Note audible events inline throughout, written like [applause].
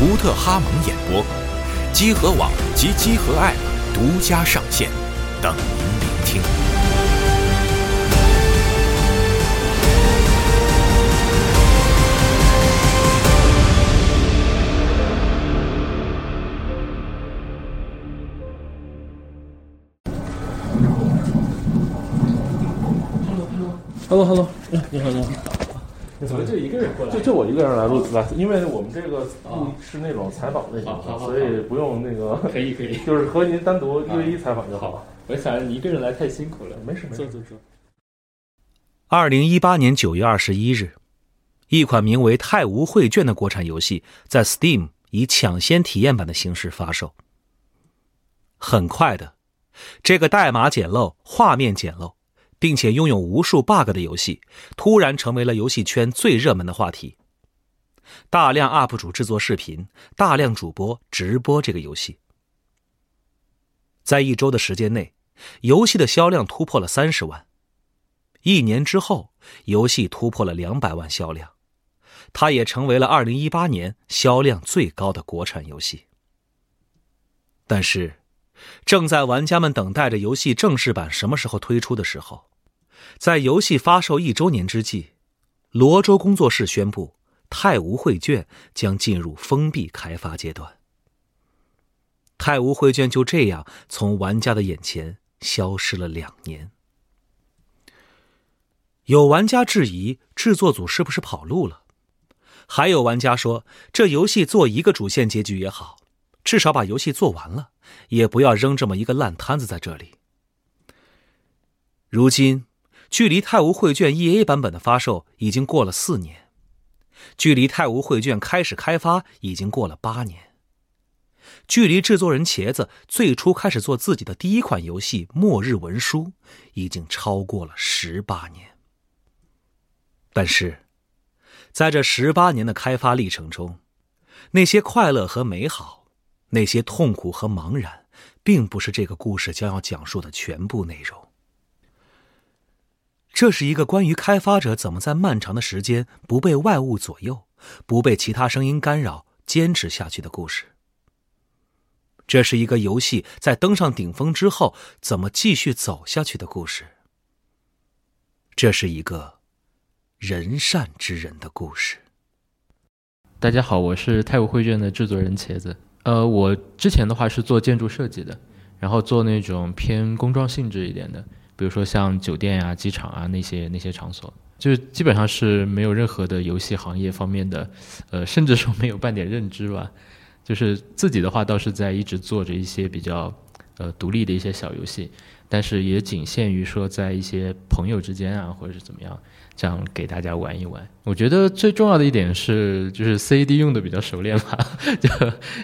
图特哈蒙演播，集合网及集合 App 独家上线，等您聆听。Hello，Hello，你好，你好。怎么就一个人过来？就就我一个人来录来，因为我们这个录是那种采访类型的，所以不用那个。可以可以，就是和您单独一对一采访就好。我想你一个人来太辛苦了，没事没事。坐坐坐。二零一八年九月二十一日，一款名为《太无绘卷》的国产游戏在 Steam 以抢先体验版的形式发售。很快的，这个代码简陋、画面简陋。并且拥有无数 bug 的游戏，突然成为了游戏圈最热门的话题。大量 UP 主制作视频，大量主播直播这个游戏。在一周的时间内，游戏的销量突破了三十万。一年之后，游戏突破了两百万销量，它也成为了二零一八年销量最高的国产游戏。但是，正在玩家们等待着游戏正式版什么时候推出的时候。在游戏发售一周年之际，罗州工作室宣布，《太吾绘卷》将进入封闭开发阶段。《太吾绘卷》就这样从玩家的眼前消失了两年。有玩家质疑制作组是不是跑路了，还有玩家说，这游戏做一个主线结局也好，至少把游戏做完了，也不要扔这么一个烂摊子在这里。如今。距离《太无绘卷》E A 版本的发售已经过了四年，距离《太无绘卷》开始开发已经过了八年，距离制作人茄子最初开始做自己的第一款游戏《末日文书》已经超过了十八年。但是，在这十八年的开发历程中，那些快乐和美好，那些痛苦和茫然，并不是这个故事将要讲述的全部内容。这是一个关于开发者怎么在漫长的时间不被外物左右、不被其他声音干扰、坚持下去的故事。这是一个游戏在登上顶峰之后怎么继续走下去的故事。这是一个人善之人的故事。大家好，我是太古绘卷的制作人茄子。呃，我之前的话是做建筑设计的，然后做那种偏工装性质一点的。比如说像酒店呀、机场啊那些那些场所，就基本上是没有任何的游戏行业方面的，呃，甚至说没有半点认知吧。就是自己的话倒是在一直做着一些比较呃独立的一些小游戏，但是也仅限于说在一些朋友之间啊或者是怎么样，这样给大家玩一玩。我觉得最重要的一点是，就是 CAD 用的比较熟练吧，[laughs] 就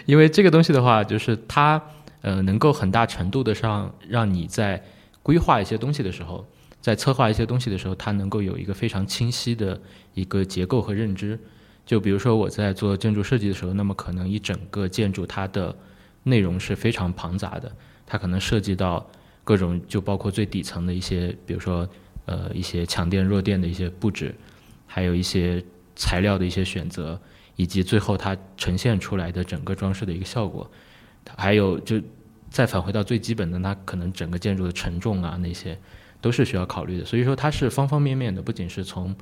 因为这个东西的话，就是它呃能够很大程度的上让你在规划一些东西的时候，在策划一些东西的时候，它能够有一个非常清晰的一个结构和认知。就比如说我在做建筑设计的时候，那么可能一整个建筑它的内容是非常庞杂的，它可能涉及到各种，就包括最底层的一些，比如说呃一些强电弱电的一些布置，还有一些材料的一些选择，以及最后它呈现出来的整个装饰的一个效果，还有就。再返回到最基本的，那可能整个建筑的承重啊，那些都是需要考虑的。所以说它是方方面面的，不仅是从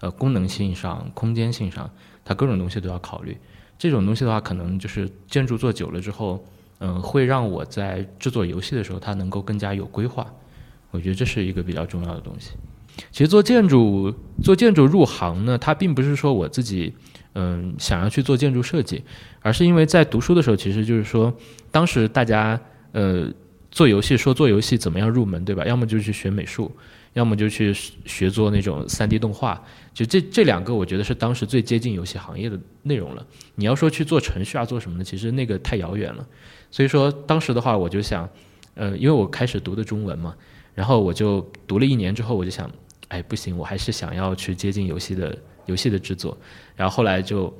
呃功能性上、空间性上，它各种东西都要考虑。这种东西的话，可能就是建筑做久了之后，嗯，会让我在制作游戏的时候，它能够更加有规划。我觉得这是一个比较重要的东西。其实做建筑，做建筑入行呢，它并不是说我自己，嗯，想要去做建筑设计，而是因为在读书的时候，其实就是说，当时大家，呃，做游戏说做游戏怎么样入门，对吧？要么就去学美术。要么就去学做那种三 D 动画，就这这两个，我觉得是当时最接近游戏行业的内容了。你要说去做程序啊，做什么的，其实那个太遥远了。所以说当时的话，我就想，呃，因为我开始读的中文嘛，然后我就读了一年之后，我就想，哎，不行，我还是想要去接近游戏的游戏的制作。然后后来就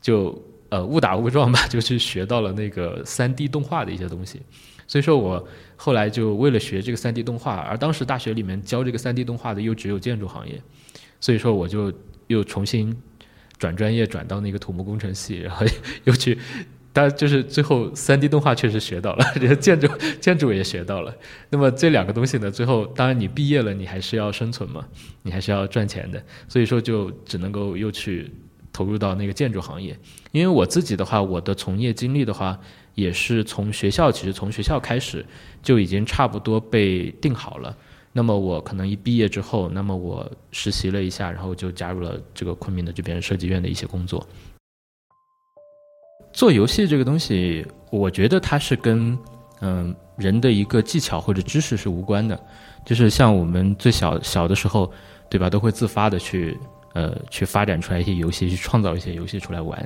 就呃误打误撞吧，[laughs] 就去学到了那个三 D 动画的一些东西。所以说我后来就为了学这个三 D 动画，而当时大学里面教这个三 D 动画的又只有建筑行业，所以说我就又重新转专业转到那个土木工程系，然后又去，但就是最后三 D 动画确实学到了，[laughs] 建筑建筑也学到了。那么这两个东西呢，最后当然你毕业了，你还是要生存嘛，你还是要赚钱的，所以说就只能够又去投入到那个建筑行业。因为我自己的话，我的从业经历的话。也是从学校，其实从学校开始就已经差不多被定好了。那么我可能一毕业之后，那么我实习了一下，然后就加入了这个昆明的这边设计院的一些工作。做游戏这个东西，我觉得它是跟嗯人的一个技巧或者知识是无关的。就是像我们最小小的时候，对吧，都会自发的去呃去发展出来一些游戏，去创造一些游戏出来玩。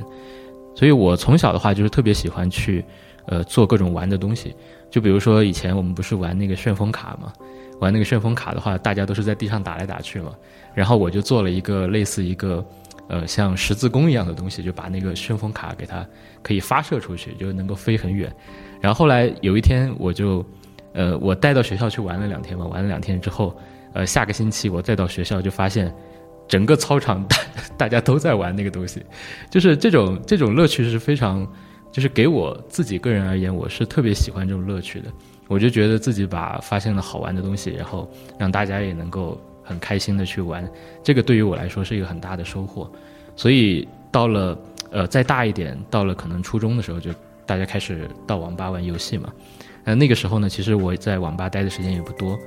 所以我从小的话就是特别喜欢去，呃，做各种玩的东西。就比如说以前我们不是玩那个旋风卡嘛，玩那个旋风卡的话，大家都是在地上打来打去嘛。然后我就做了一个类似一个，呃，像十字弓一样的东西，就把那个旋风卡给它可以发射出去，就能够飞很远。然后后来有一天我就，呃，我带到学校去玩了两天嘛，玩了两天之后，呃，下个星期我再到学校就发现。整个操场大 [laughs] 大家都在玩那个东西，就是这种这种乐趣是非常，就是给我自己个人而言，我是特别喜欢这种乐趣的。我就觉得自己把发现了好玩的东西，然后让大家也能够很开心的去玩，这个对于我来说是一个很大的收获。所以到了呃再大一点，到了可能初中的时候，就大家开始到网吧玩游戏嘛。呃那个时候呢，其实我在网吧待的时间也不多。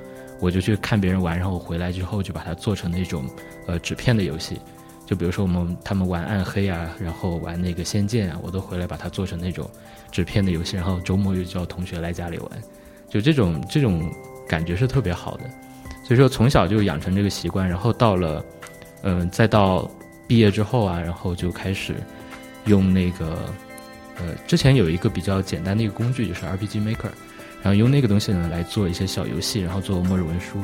我就去看别人玩，然后回来之后就把它做成那种呃纸片的游戏，就比如说我们他们玩暗黑啊，然后玩那个仙剑啊，我都回来把它做成那种纸片的游戏，然后周末又叫同学来家里玩，就这种这种感觉是特别好的。所以说从小就养成这个习惯，然后到了嗯再到毕业之后啊，然后就开始用那个呃之前有一个比较简单的一个工具就是 RPG Maker。然后用那个东西呢来做一些小游戏，然后做末日文书，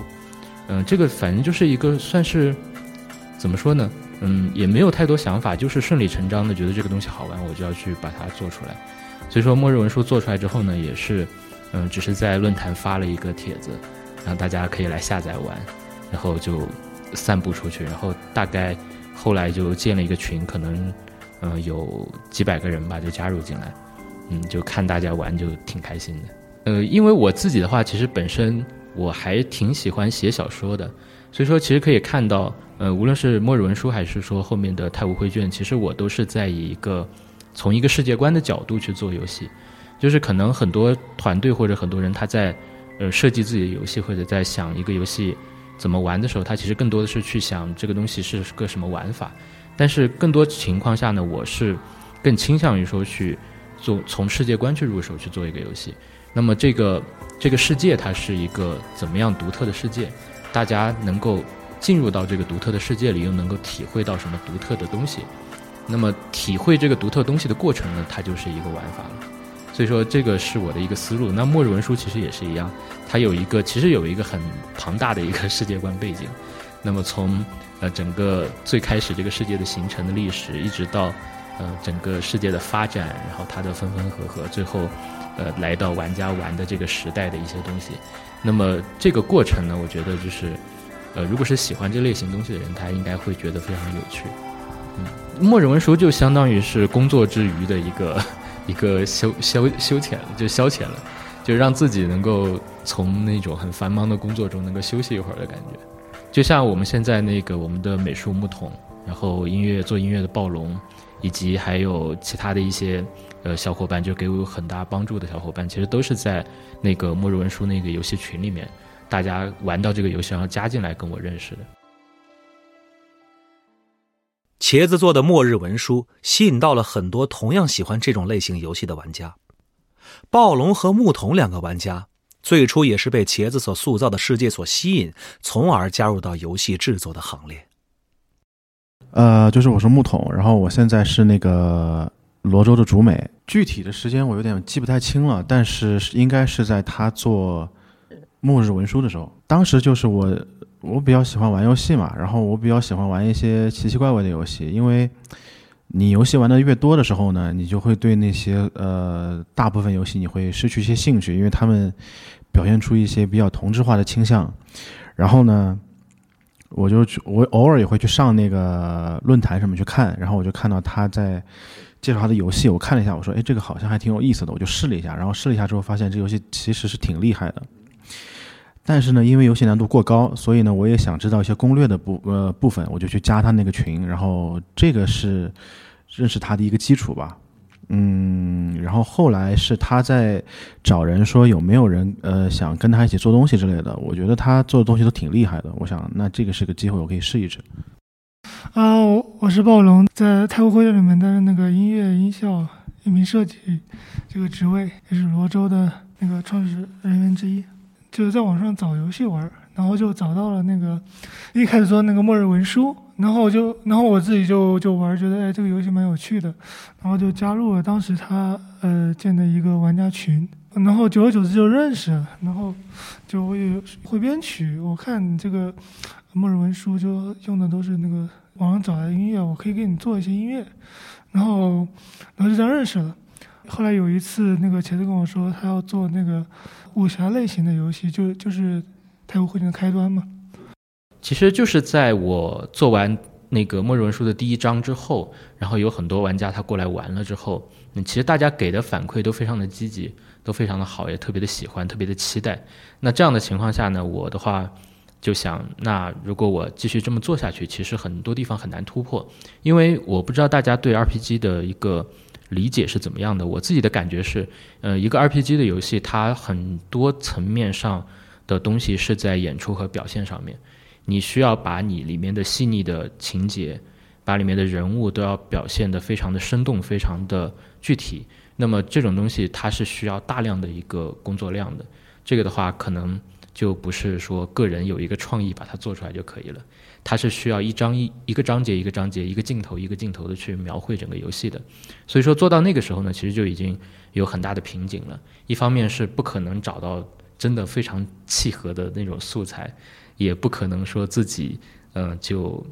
嗯，这个反正就是一个算是怎么说呢，嗯，也没有太多想法，就是顺理成章的觉得这个东西好玩，我就要去把它做出来。所以说末日文书做出来之后呢，也是嗯，只是在论坛发了一个帖子，让大家可以来下载玩，然后就散布出去，然后大概后来就建了一个群，可能嗯有几百个人吧，就加入进来，嗯，就看大家玩就挺开心的。呃，因为我自己的话，其实本身我还挺喜欢写小说的，所以说其实可以看到，呃，无论是末日文书还是说后面的太武绘卷，其实我都是在以一个从一个世界观的角度去做游戏，就是可能很多团队或者很多人他在呃设计自己的游戏或者在想一个游戏怎么玩的时候，他其实更多的是去想这个东西是个什么玩法，但是更多情况下呢，我是更倾向于说去做从世界观去入手去做一个游戏。那么这个这个世界它是一个怎么样独特的世界？大家能够进入到这个独特的世界里，又能够体会到什么独特的东西？那么体会这个独特东西的过程呢？它就是一个玩法了。所以说这个是我的一个思路。那末日文书其实也是一样，它有一个其实有一个很庞大的一个世界观背景。那么从呃整个最开始这个世界的形成的历史，一直到呃整个世界的发展，然后它的分分合合，最后。呃，来到玩家玩的这个时代的一些东西，那么这个过程呢，我觉得就是，呃，如果是喜欢这类型东西的人，他应该会觉得非常有趣。嗯，末日文书就相当于是工作之余的一个一个休消休遣了，就消遣了，就让自己能够从那种很繁忙的工作中能够休息一会儿的感觉。就像我们现在那个我们的美术木桶，然后音乐做音乐的暴龙。以及还有其他的一些呃小伙伴，就给我有很大帮助的小伙伴，其实都是在那个末日文书那个游戏群里面，大家玩到这个游戏，然后加进来跟我认识的。茄子做的末日文书吸引到了很多同样喜欢这种类型游戏的玩家。暴龙和牧童两个玩家最初也是被茄子所塑造的世界所吸引，从而加入到游戏制作的行列。呃，就是我是牧童，然后我现在是那个罗州的主美，具体的时间我有点记不太清了，但是应该是在他做末日文书的时候，当时就是我我比较喜欢玩游戏嘛，然后我比较喜欢玩一些奇奇怪怪的游戏，因为。你游戏玩的越多的时候呢，你就会对那些呃大部分游戏你会失去一些兴趣，因为他们表现出一些比较同质化的倾向。然后呢，我就去，我偶尔也会去上那个论坛上面去看，然后我就看到他在介绍他的游戏，我看了一下，我说，哎，这个好像还挺有意思的，我就试了一下。然后试了一下之后，发现这游戏其实是挺厉害的。但是呢，因为游戏难度过高，所以呢，我也想知道一些攻略的部呃部分，我就去加他那个群，然后这个是认识他的一个基础吧，嗯，然后后来是他在找人说有没有人呃想跟他一起做东西之类的，我觉得他做的东西都挺厉害的，我想那这个是个机会，我可以试一试。啊，我我是暴龙，在太湖会里面的那个音乐音效音频设计这个职位，也是罗州的那个创始人员之一。就是在网上找游戏玩，然后就找到了那个一开始说那个末日文书，然后就然后我自己就就玩，觉得哎这个游戏蛮有趣的，然后就加入了当时他呃建的一个玩家群，然后久而久之就认识了，然后就我也会编曲，我看这个末日文书就用的都是那个网上找的音乐，我可以给你做一些音乐，然后然后就这样认识了。后来有一次那个茄子跟我说他要做那个。武侠类型的游戏就就是太湖会卷的开端嘛。其实就是在我做完那个末日文书的第一章之后，然后有很多玩家他过来玩了之后，嗯，其实大家给的反馈都非常的积极，都非常的好，也特别的喜欢，特别的期待。那这样的情况下呢，我的话就想，那如果我继续这么做下去，其实很多地方很难突破，因为我不知道大家对 RPG 的一个。理解是怎么样的？我自己的感觉是，呃，一个 RPG 的游戏，它很多层面上的东西是在演出和表现上面。你需要把你里面的细腻的情节，把里面的人物都要表现得非常的生动，非常的具体。那么这种东西它是需要大量的一个工作量的。这个的话，可能就不是说个人有一个创意把它做出来就可以了。它是需要一章一一个章节一个章节一个镜头一个镜头的去描绘整个游戏的，所以说做到那个时候呢，其实就已经有很大的瓶颈了。一方面是不可能找到真的非常契合的那种素材，也不可能说自己嗯就。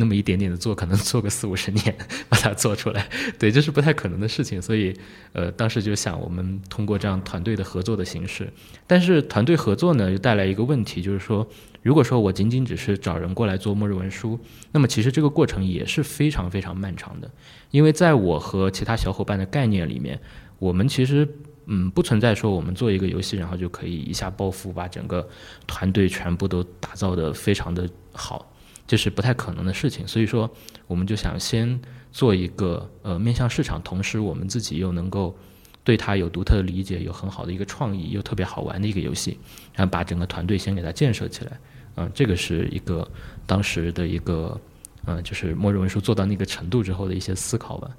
那么一点点的做，可能做个四五十年 [laughs] 把它做出来，[laughs] 对，这是不太可能的事情。所以，呃，当时就想，我们通过这样团队的合作的形式。但是，团队合作呢，又带来一个问题，就是说，如果说我仅仅只是找人过来做末日文书，那么其实这个过程也是非常非常漫长的。因为在我和其他小伙伴的概念里面，我们其实嗯不存在说我们做一个游戏，然后就可以一下暴富，把整个团队全部都打造的非常的好。这是不太可能的事情，所以说我们就想先做一个呃面向市场，同时我们自己又能够对它有独特的理解，有很好的一个创意，又特别好玩的一个游戏，然后把整个团队先给它建设起来，嗯，这个是一个当时的一个嗯，就是末日文书做到那个程度之后的一些思考吧。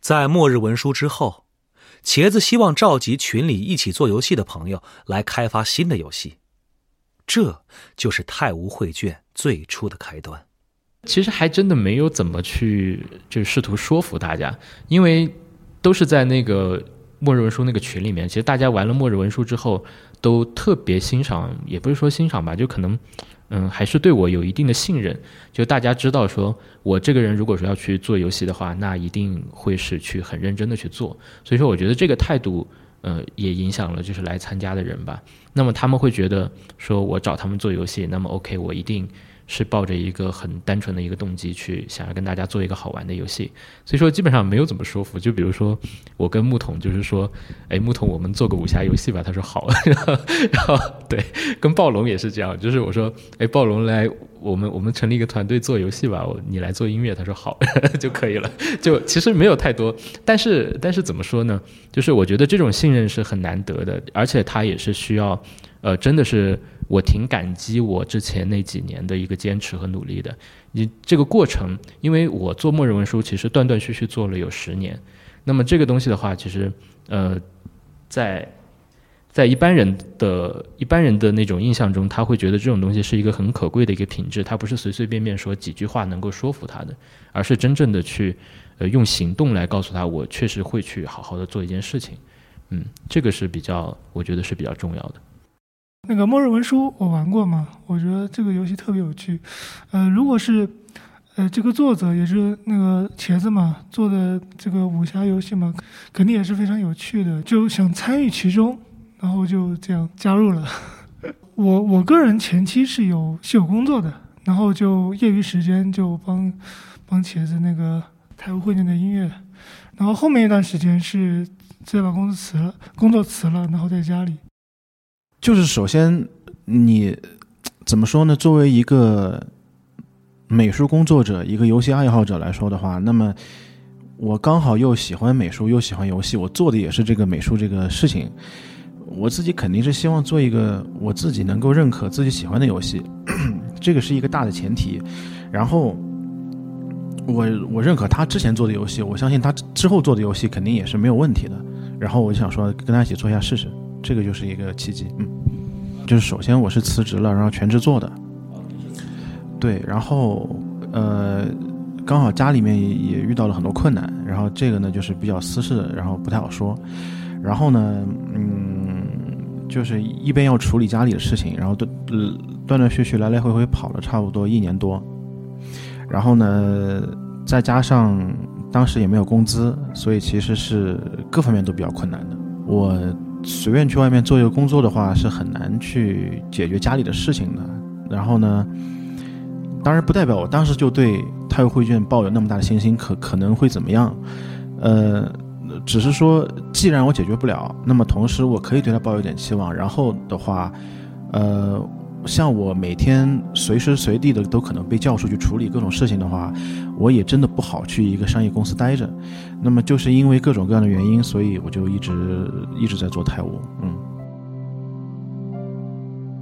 在末日文书之后，茄子希望召集群里一起做游戏的朋友来开发新的游戏。这就是太无绘卷最初的开端。其实还真的没有怎么去就试图说服大家，因为都是在那个末日文书那个群里面。其实大家玩了末日文书之后，都特别欣赏，也不是说欣赏吧，就可能嗯，还是对我有一定的信任。就大家知道，说我这个人如果说要去做游戏的话，那一定会是去很认真的去做。所以说，我觉得这个态度。呃，也影响了就是来参加的人吧。那么他们会觉得说，我找他们做游戏，那么 OK，我一定是抱着一个很单纯的一个动机去想要跟大家做一个好玩的游戏。所以说基本上没有怎么说服。就比如说我跟木桶，就是说，哎，木桶，我们做个武侠游戏吧。他说好。[laughs] 然后对，跟暴龙也是这样，就是我说，哎，暴龙来我们我们成立一个团队做游戏吧，你来做音乐，他说好 [laughs] 就可以了。就其实没有太多，但是但是怎么说呢？就是我觉得这种信任是很难得的，而且他也是需要，呃，真的是我挺感激我之前那几年的一个坚持和努力的。你这个过程，因为我做末日文书，其实断断续续做了有十年，那么这个东西的话，其实呃，在。在一般人的一般人的那种印象中，他会觉得这种东西是一个很可贵的一个品质，他不是随随便便说几句话能够说服他的，而是真正的去，呃，用行动来告诉他，我确实会去好好的做一件事情，嗯，这个是比较，我觉得是比较重要的。那个《末日文书》我玩过嘛，我觉得这个游戏特别有趣，呃，如果是，呃，这个作者也是那个茄子嘛做的这个武侠游戏嘛，肯定也是非常有趣的，就想参与其中。然后就这样加入了。[laughs] 我我个人前期是有是有工作的，然后就业余时间就帮帮茄子那个台务会卷的音乐。然后后面一段时间是直接把工作辞了，工作辞了，然后在家里。就是首先你怎么说呢？作为一个美术工作者，一个游戏爱好者来说的话，那么我刚好又喜欢美术，又喜欢游戏，我做的也是这个美术这个事情。我自己肯定是希望做一个我自己能够认可、自己喜欢的游戏，[clears throat] 这个是一个大的前提。然后，我我认可他之前做的游戏，我相信他之后做的游戏肯定也是没有问题的。然后我就想说，跟他一起做一下试试，这个就是一个契机。嗯，就是首先我是辞职了，然后全职做的。对，然后呃，刚好家里面也也遇到了很多困难，然后这个呢就是比较私事，然后不太好说。然后呢，嗯。就是一边要处理家里的事情，然后断断断续续来来回回跑了差不多一年多，然后呢，再加上当时也没有工资，所以其实是各方面都比较困难的。我随便去外面做一个工作的话，是很难去解决家里的事情的。然后呢，当然不代表我当时就对泰晤会卷抱有那么大的信心，可可能会怎么样？呃。只是说，既然我解决不了，那么同时我可以对他抱有点期望。然后的话，呃，像我每天随时随地的都可能被叫出去处理各种事情的话，我也真的不好去一个商业公司待着。那么就是因为各种各样的原因，所以我就一直一直在做泰晤。嗯，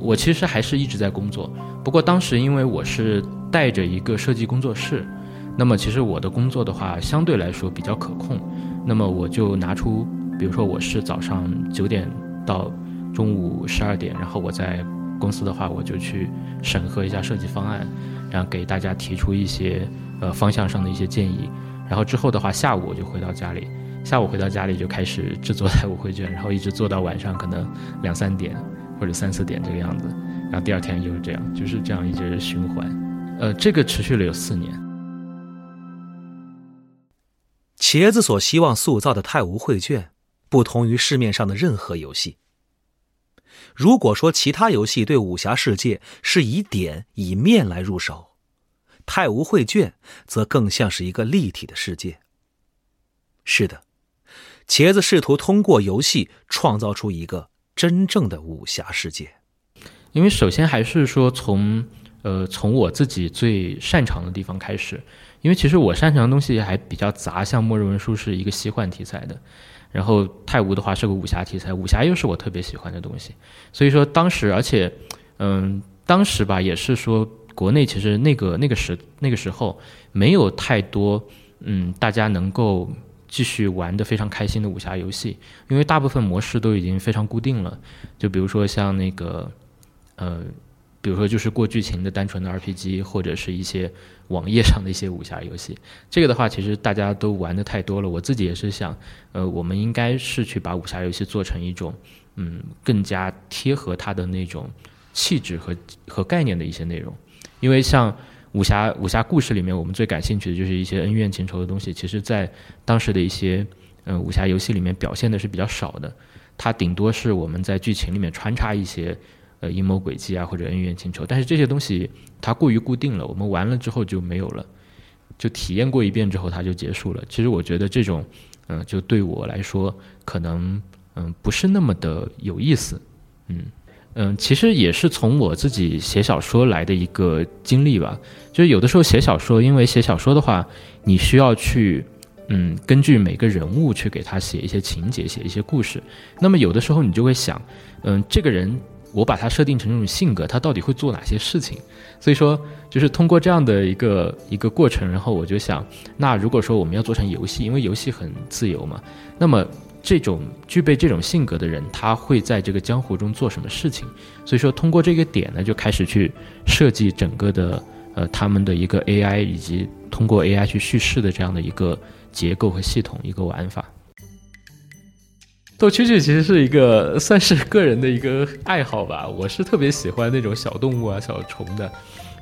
我其实还是一直在工作，不过当时因为我是带着一个设计工作室，那么其实我的工作的话相对来说比较可控。那么我就拿出，比如说我是早上九点到中午十二点，然后我在公司的话，我就去审核一下设计方案，然后给大家提出一些呃方向上的一些建议，然后之后的话，下午我就回到家里，下午回到家里就开始制作财务汇卷，然后一直做到晚上可能两三点或者三四点这个样子，然后第二天又是这样，就是这样一直循环，呃，这个持续了有四年。茄子所希望塑造的泰晤绘卷，不同于市面上的任何游戏。如果说其他游戏对武侠世界是以点以面来入手，泰晤绘卷则更像是一个立体的世界。是的，茄子试图通过游戏创造出一个真正的武侠世界。因为首先还是说从呃从我自己最擅长的地方开始。因为其实我擅长的东西还比较杂，像末日文书是一个奇幻题材的，然后泰晤的话是个武侠题材，武侠又是我特别喜欢的东西，所以说当时，而且，嗯，当时吧也是说国内其实那个那个时那个时候没有太多嗯大家能够继续玩的非常开心的武侠游戏，因为大部分模式都已经非常固定了，就比如说像那个，呃。比如说，就是过剧情的单纯的 RPG，或者是一些网页上的一些武侠游戏。这个的话，其实大家都玩的太多了。我自己也是想，呃，我们应该是去把武侠游戏做成一种，嗯，更加贴合它的那种气质和和概念的一些内容。因为像武侠武侠故事里面，我们最感兴趣的就是一些恩怨情仇的东西。其实，在当时的一些嗯武侠游戏里面表现的是比较少的。它顶多是我们在剧情里面穿插一些。呃，阴谋诡计啊，或者恩怨情仇，但是这些东西它过于固定了，我们玩了之后就没有了，就体验过一遍之后它就结束了。其实我觉得这种，嗯，就对我来说可能，嗯，不是那么的有意思，嗯，嗯，其实也是从我自己写小说来的一个经历吧。就是有的时候写小说，因为写小说的话，你需要去，嗯，根据每个人物去给他写一些情节，写一些故事。那么有的时候你就会想，嗯，这个人我把它设定成这种性格，他到底会做哪些事情？所以说，就是通过这样的一个一个过程，然后我就想，那如果说我们要做成游戏，因为游戏很自由嘛，那么。这种具备这种性格的人，他会在这个江湖中做什么事情？所以说，通过这个点呢，就开始去设计整个的呃他们的一个 AI，以及通过 AI 去叙事的这样的一个结构和系统一个玩法。斗蛐蛐其实是一个算是个人的一个爱好吧，我是特别喜欢那种小动物啊、小虫的。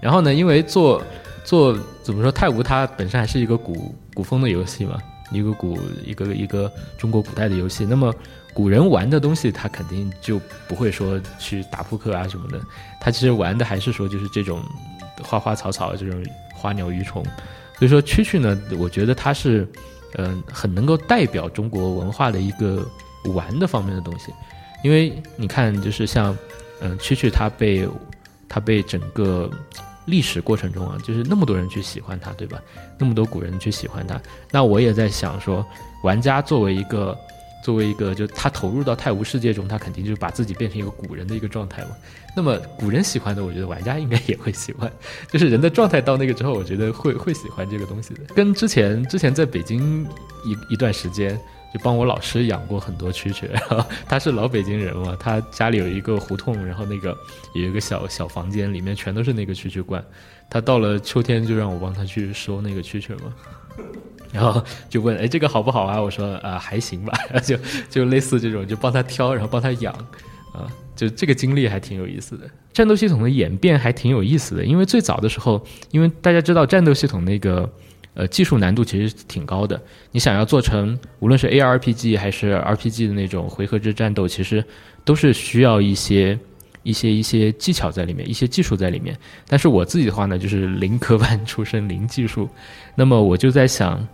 然后呢，因为做做怎么说，太吾它本身还是一个古古风的游戏嘛。一个古一个一个中国古代的游戏，那么古人玩的东西，他肯定就不会说去打扑克啊什么的，他其实玩的还是说就是这种花花草草这种花鸟鱼虫，所以说蛐蛐呢，我觉得它是嗯很能够代表中国文化的一个玩的方面的东西，因为你看就是像嗯蛐蛐它被它被整个。历史过程中啊，就是那么多人去喜欢它，对吧？那么多古人去喜欢它，那我也在想说，玩家作为一个，作为一个，就他投入到太无世界中，他肯定就是把自己变成一个古人的一个状态嘛。那么古人喜欢的，我觉得玩家应该也会喜欢，[laughs] 就是人的状态到那个之后，我觉得会会喜欢这个东西的。跟之前之前在北京一一段时间。就帮我老师养过很多蛐蛐，然后他是老北京人嘛，他家里有一个胡同，然后那个有一个小小房间，里面全都是那个蛐蛐罐。他到了秋天就让我帮他去收那个蛐蛐嘛，然后就问，哎，这个好不好啊？我说啊，还行吧，[laughs] 就就类似这种，就帮他挑，然后帮他养，啊，就这个经历还挺有意思的。战斗系统的演变还挺有意思的，因为最早的时候，因为大家知道战斗系统那个。呃，技术难度其实挺高的。你想要做成，无论是 ARPG 还是 RPG 的那种回合制战斗，其实都是需要一些一些一些技巧在里面，一些技术在里面。但是我自己的话呢，就是零科班出身，零技术。那么我就在想，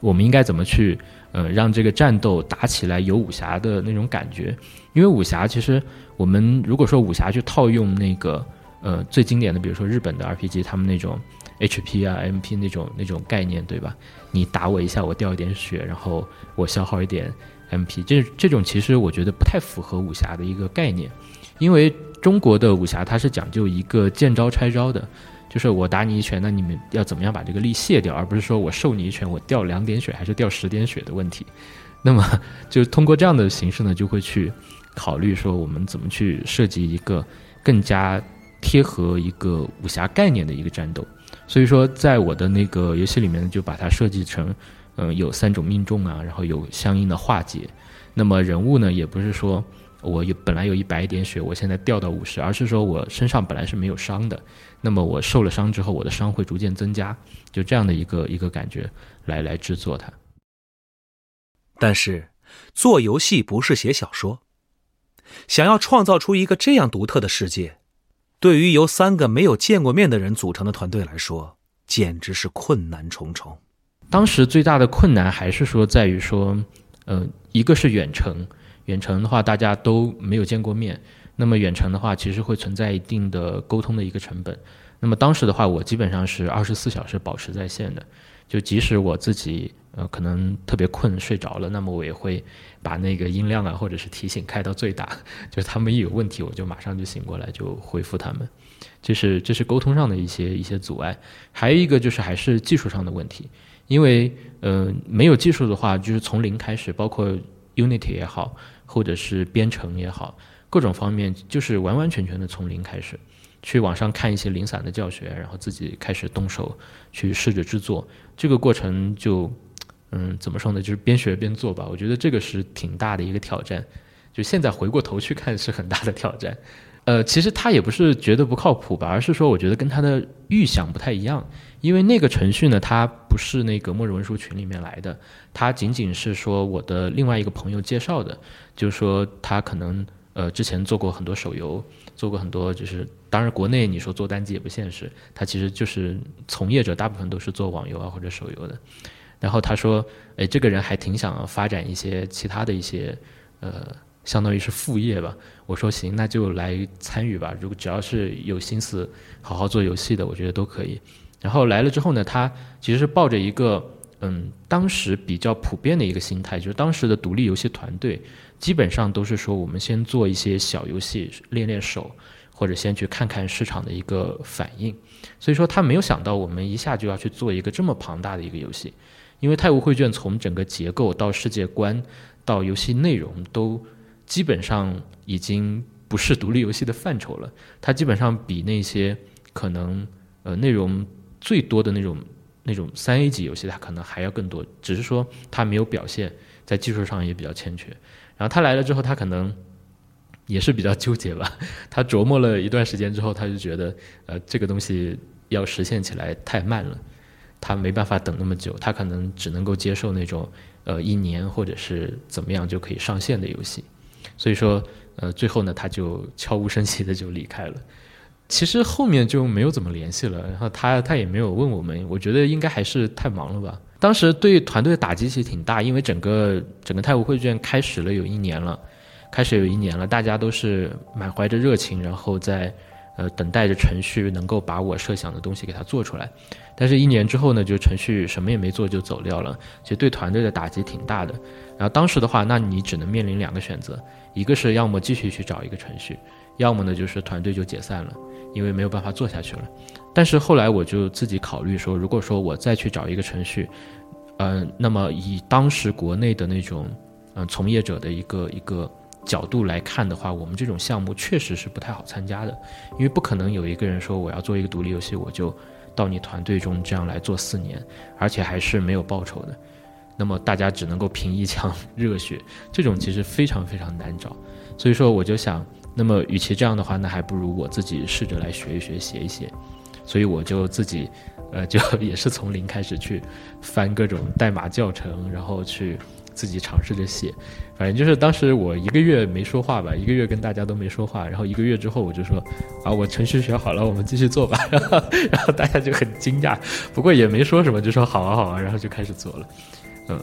我们应该怎么去呃让这个战斗打起来有武侠的那种感觉？因为武侠其实我们如果说武侠去套用那个呃最经典的，比如说日本的 RPG，他们那种。HP 啊，MP 那种那种概念，对吧？你打我一下，我掉一点血，然后我消耗一点 MP，这这种其实我觉得不太符合武侠的一个概念，因为中国的武侠它是讲究一个见招拆招的，就是我打你一拳，那你们要怎么样把这个力卸掉，而不是说我受你一拳，我掉两点血还是掉十点血的问题。那么就通过这样的形式呢，就会去考虑说我们怎么去设计一个更加贴合一个武侠概念的一个战斗。所以说，在我的那个游戏里面，就把它设计成，嗯，有三种命中啊，然后有相应的化解。那么人物呢，也不是说我有本来有一百点血，我现在掉到五十，而是说我身上本来是没有伤的，那么我受了伤之后，我的伤会逐渐增加，就这样的一个一个感觉来来制作它。但是，做游戏不是写小说，想要创造出一个这样独特的世界。对于由三个没有见过面的人组成的团队来说，简直是困难重重。当时最大的困难还是说在于说，呃，一个是远程，远程的话大家都没有见过面，那么远程的话其实会存在一定的沟通的一个成本。那么当时的话，我基本上是二十四小时保持在线的，就即使我自己。呃，可能特别困睡着了，那么我也会把那个音量啊，或者是提醒开到最大，[laughs] 就是他们一有问题，我就马上就醒过来，就回复他们。这是这是沟通上的一些一些阻碍，还有一个就是还是技术上的问题，因为呃没有技术的话，就是从零开始，包括 Unity 也好，或者是编程也好，各种方面就是完完全全的从零开始。去网上看一些零散的教学，然后自己开始动手去试着制作，这个过程就，嗯，怎么说呢？就是边学边做吧。我觉得这个是挺大的一个挑战。就现在回过头去看，是很大的挑战。呃，其实他也不是觉得不靠谱吧，而是说我觉得跟他的预想不太一样。因为那个程序呢，它不是那个末日文书群里面来的，它仅仅是说我的另外一个朋友介绍的，就是说他可能呃之前做过很多手游。做过很多，就是当然国内你说做单机也不现实，他其实就是从业者大部分都是做网游啊或者手游的。然后他说，哎，这个人还挺想发展一些其他的一些呃相当于是副业吧。我说行，那就来参与吧。如果只要是有心思好好做游戏的，我觉得都可以。然后来了之后呢，他其实是抱着一个嗯，当时比较普遍的一个心态，就是当时的独立游戏团队基本上都是说，我们先做一些小游戏练练手，或者先去看看市场的一个反应。所以说他没有想到我们一下就要去做一个这么庞大的一个游戏，因为《太晤绘卷》从整个结构到世界观到游戏内容都基本上已经不是独立游戏的范畴了，它基本上比那些可能呃内容。最多的那种那种三 A 级游戏，它可能还要更多，只是说它没有表现，在技术上也比较欠缺。然后他来了之后，他可能也是比较纠结吧。他琢磨了一段时间之后，他就觉得，呃，这个东西要实现起来太慢了，他没办法等那么久，他可能只能够接受那种呃一年或者是怎么样就可以上线的游戏。所以说，呃，最后呢，他就悄无声息的就离开了。其实后面就没有怎么联系了，然后他他也没有问我们，我觉得应该还是太忙了吧。当时对团队打击其实挺大，因为整个整个太晤绘卷开始了有一年了，开始有一年了，大家都是满怀着热情，然后在呃等待着程序能够把我设想的东西给它做出来。但是，一年之后呢，就程序什么也没做就走掉了，其实对团队的打击挺大的。然后当时的话，那你只能面临两个选择，一个是要么继续去找一个程序，要么呢就是团队就解散了。因为没有办法做下去了，但是后来我就自己考虑说，如果说我再去找一个程序，嗯，那么以当时国内的那种嗯从业者的一个一个角度来看的话，我们这种项目确实是不太好参加的，因为不可能有一个人说我要做一个独立游戏，我就到你团队中这样来做四年，而且还是没有报酬的，[laughs] 那么大家只能够凭一腔热血，这种其实非常非常难找，所以说我就想。那么，与其这样的话，那还不如我自己试着来学一学、写一写。所以我就自己，呃，就 [laughs] 也是从零开始去翻各种代码教程，然后去自己尝试着写。反正就是当时我一个月没说话吧，一个月跟大家都没说话。然后一个月之后，我就说：“啊，我程序学好了，我们继续做吧。[laughs] ”然后，大家就很惊讶，不过也没说什么，就说：“好啊，好啊。”然后就开始做了，嗯。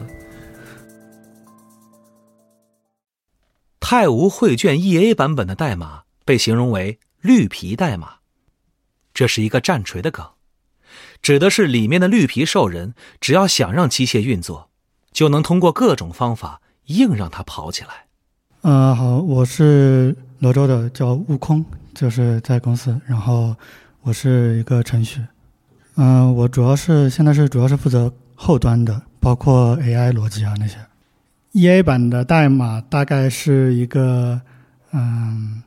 太无绘卷 EA 版本的代码被形容为“绿皮代码”，这是一个战锤的梗，指的是里面的绿皮兽人，只要想让机械运作，就能通过各种方法硬让他跑起来。呃，好，我是罗州的，叫悟空，就是在公司，然后我是一个程序，嗯，我主要是现在是主要是负责后端的，包括 AI 逻辑啊那些。E A 版的代码大概是一个，嗯，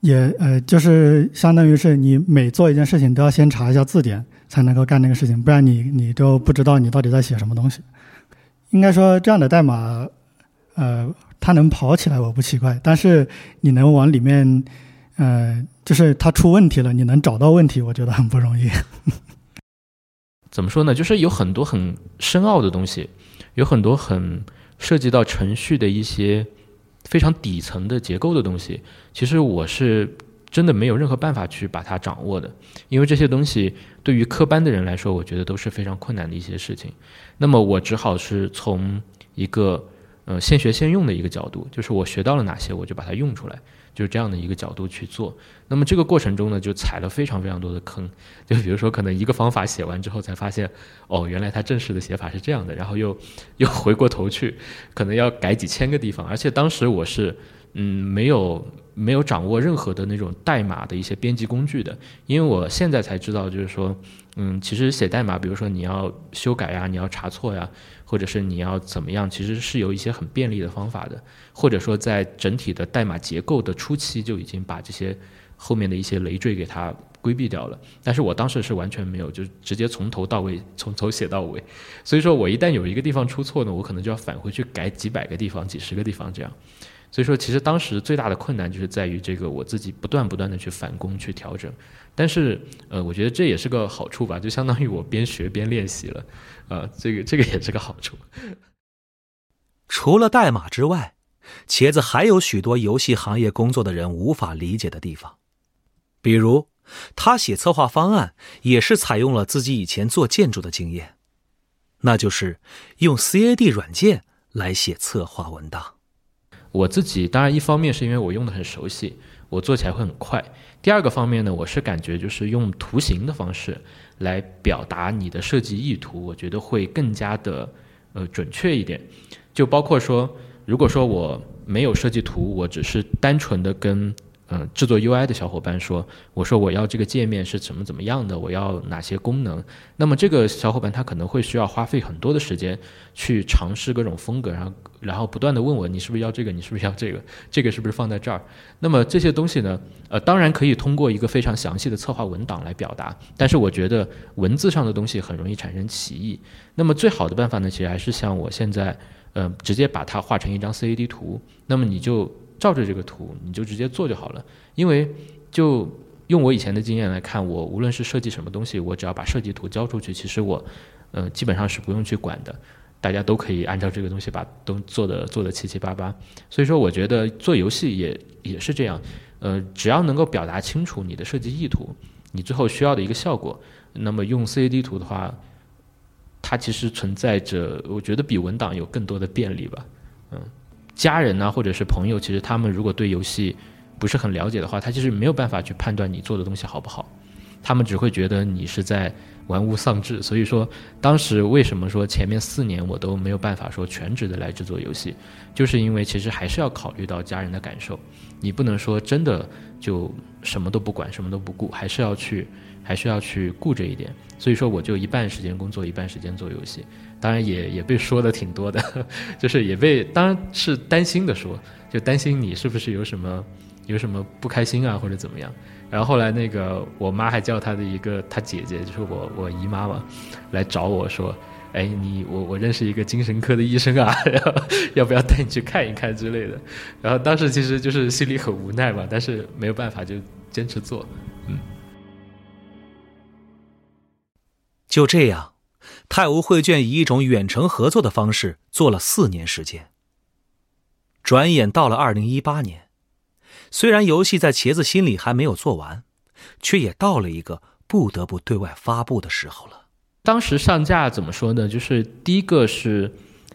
也呃，就是相当于是你每做一件事情都要先查一下字典才能够干那个事情，不然你你都不知道你到底在写什么东西。应该说这样的代码，呃，它能跑起来我不奇怪，但是你能往里面，呃，就是它出问题了，你能找到问题，我觉得很不容易。[laughs] 怎么说呢？就是有很多很深奥的东西。有很多很涉及到程序的一些非常底层的结构的东西，其实我是真的没有任何办法去把它掌握的，因为这些东西对于科班的人来说，我觉得都是非常困难的一些事情。那么我只好是从一个呃现学现用的一个角度，就是我学到了哪些，我就把它用出来。就是这样的一个角度去做，那么这个过程中呢，就踩了非常非常多的坑。就比如说，可能一个方法写完之后，才发现，哦，原来它正式的写法是这样的，然后又又回过头去，可能要改几千个地方。而且当时我是，嗯，没有没有掌握任何的那种代码的一些编辑工具的，因为我现在才知道，就是说，嗯，其实写代码，比如说你要修改呀，你要查错呀。或者是你要怎么样，其实是有一些很便利的方法的，或者说在整体的代码结构的初期就已经把这些后面的一些累赘给它规避掉了。但是我当时是完全没有，就直接从头到尾，从头写到尾。所以说我一旦有一个地方出错呢，我可能就要返回去改几百个地方、几十个地方这样。所以说，其实当时最大的困难就是在于这个我自己不断不断的去返工去调整。但是，呃，我觉得这也是个好处吧，就相当于我边学边练习了，啊，这个这个也是个好处。除了代码之外，茄子还有许多游戏行业工作的人无法理解的地方，比如他写策划方案也是采用了自己以前做建筑的经验，那就是用 CAD 软件来写策划文档。我自己当然一方面是因为我用的很熟悉，我做起来会很快；第二个方面呢，我是感觉就是用图形的方式来表达你的设计意图，我觉得会更加的呃准确一点。就包括说，如果说我没有设计图，我只是单纯的跟。嗯，制作 UI 的小伙伴说：“我说我要这个界面是怎么怎么样的，我要哪些功能？那么这个小伙伴他可能会需要花费很多的时间去尝试各种风格，然后然后不断的问我你是不是要这个，你是不是要这个，这个是不是放在这儿？那么这些东西呢？呃，当然可以通过一个非常详细的策划文档来表达，但是我觉得文字上的东西很容易产生歧义。那么最好的办法呢，其实还是像我现在，呃，直接把它画成一张 CAD 图，那么你就。”照着这个图，你就直接做就好了。因为就用我以前的经验来看，我无论是设计什么东西，我只要把设计图交出去，其实我，呃，基本上是不用去管的。大家都可以按照这个东西把都做的做的七七八八。所以说，我觉得做游戏也也是这样。呃，只要能够表达清楚你的设计意图，你最后需要的一个效果，那么用 CAD 图的话，它其实存在着，我觉得比文档有更多的便利吧。嗯。家人呢，或者是朋友，其实他们如果对游戏不是很了解的话，他其实没有办法去判断你做的东西好不好，他们只会觉得你是在玩物丧志。所以说，当时为什么说前面四年我都没有办法说全职的来制作游戏，就是因为其实还是要考虑到家人的感受，你不能说真的就什么都不管，什么都不顾，还是要去，还是要去顾着一点。所以说，我就一半时间工作，一半时间做游戏。当然也也被说的挺多的，[laughs] 就是也被当然是担心的说，就担心你是不是有什么有什么不开心啊或者怎么样。然后后来那个我妈还叫她的一个她姐姐，就是我我姨妈嘛，来找我说，哎你我我认识一个精神科的医生啊，[laughs] 然后要不要带你去看一看之类的。然后当时其实就是心里很无奈嘛，但是没有办法就坚持做，嗯。就这样。太无绘卷以一种远程合作的方式做了四年时间。转眼到了二零一八年，虽然游戏在茄子心里还没有做完，却也到了一个不得不对外发布的时候了。当时上架怎么说呢？就是第一个是，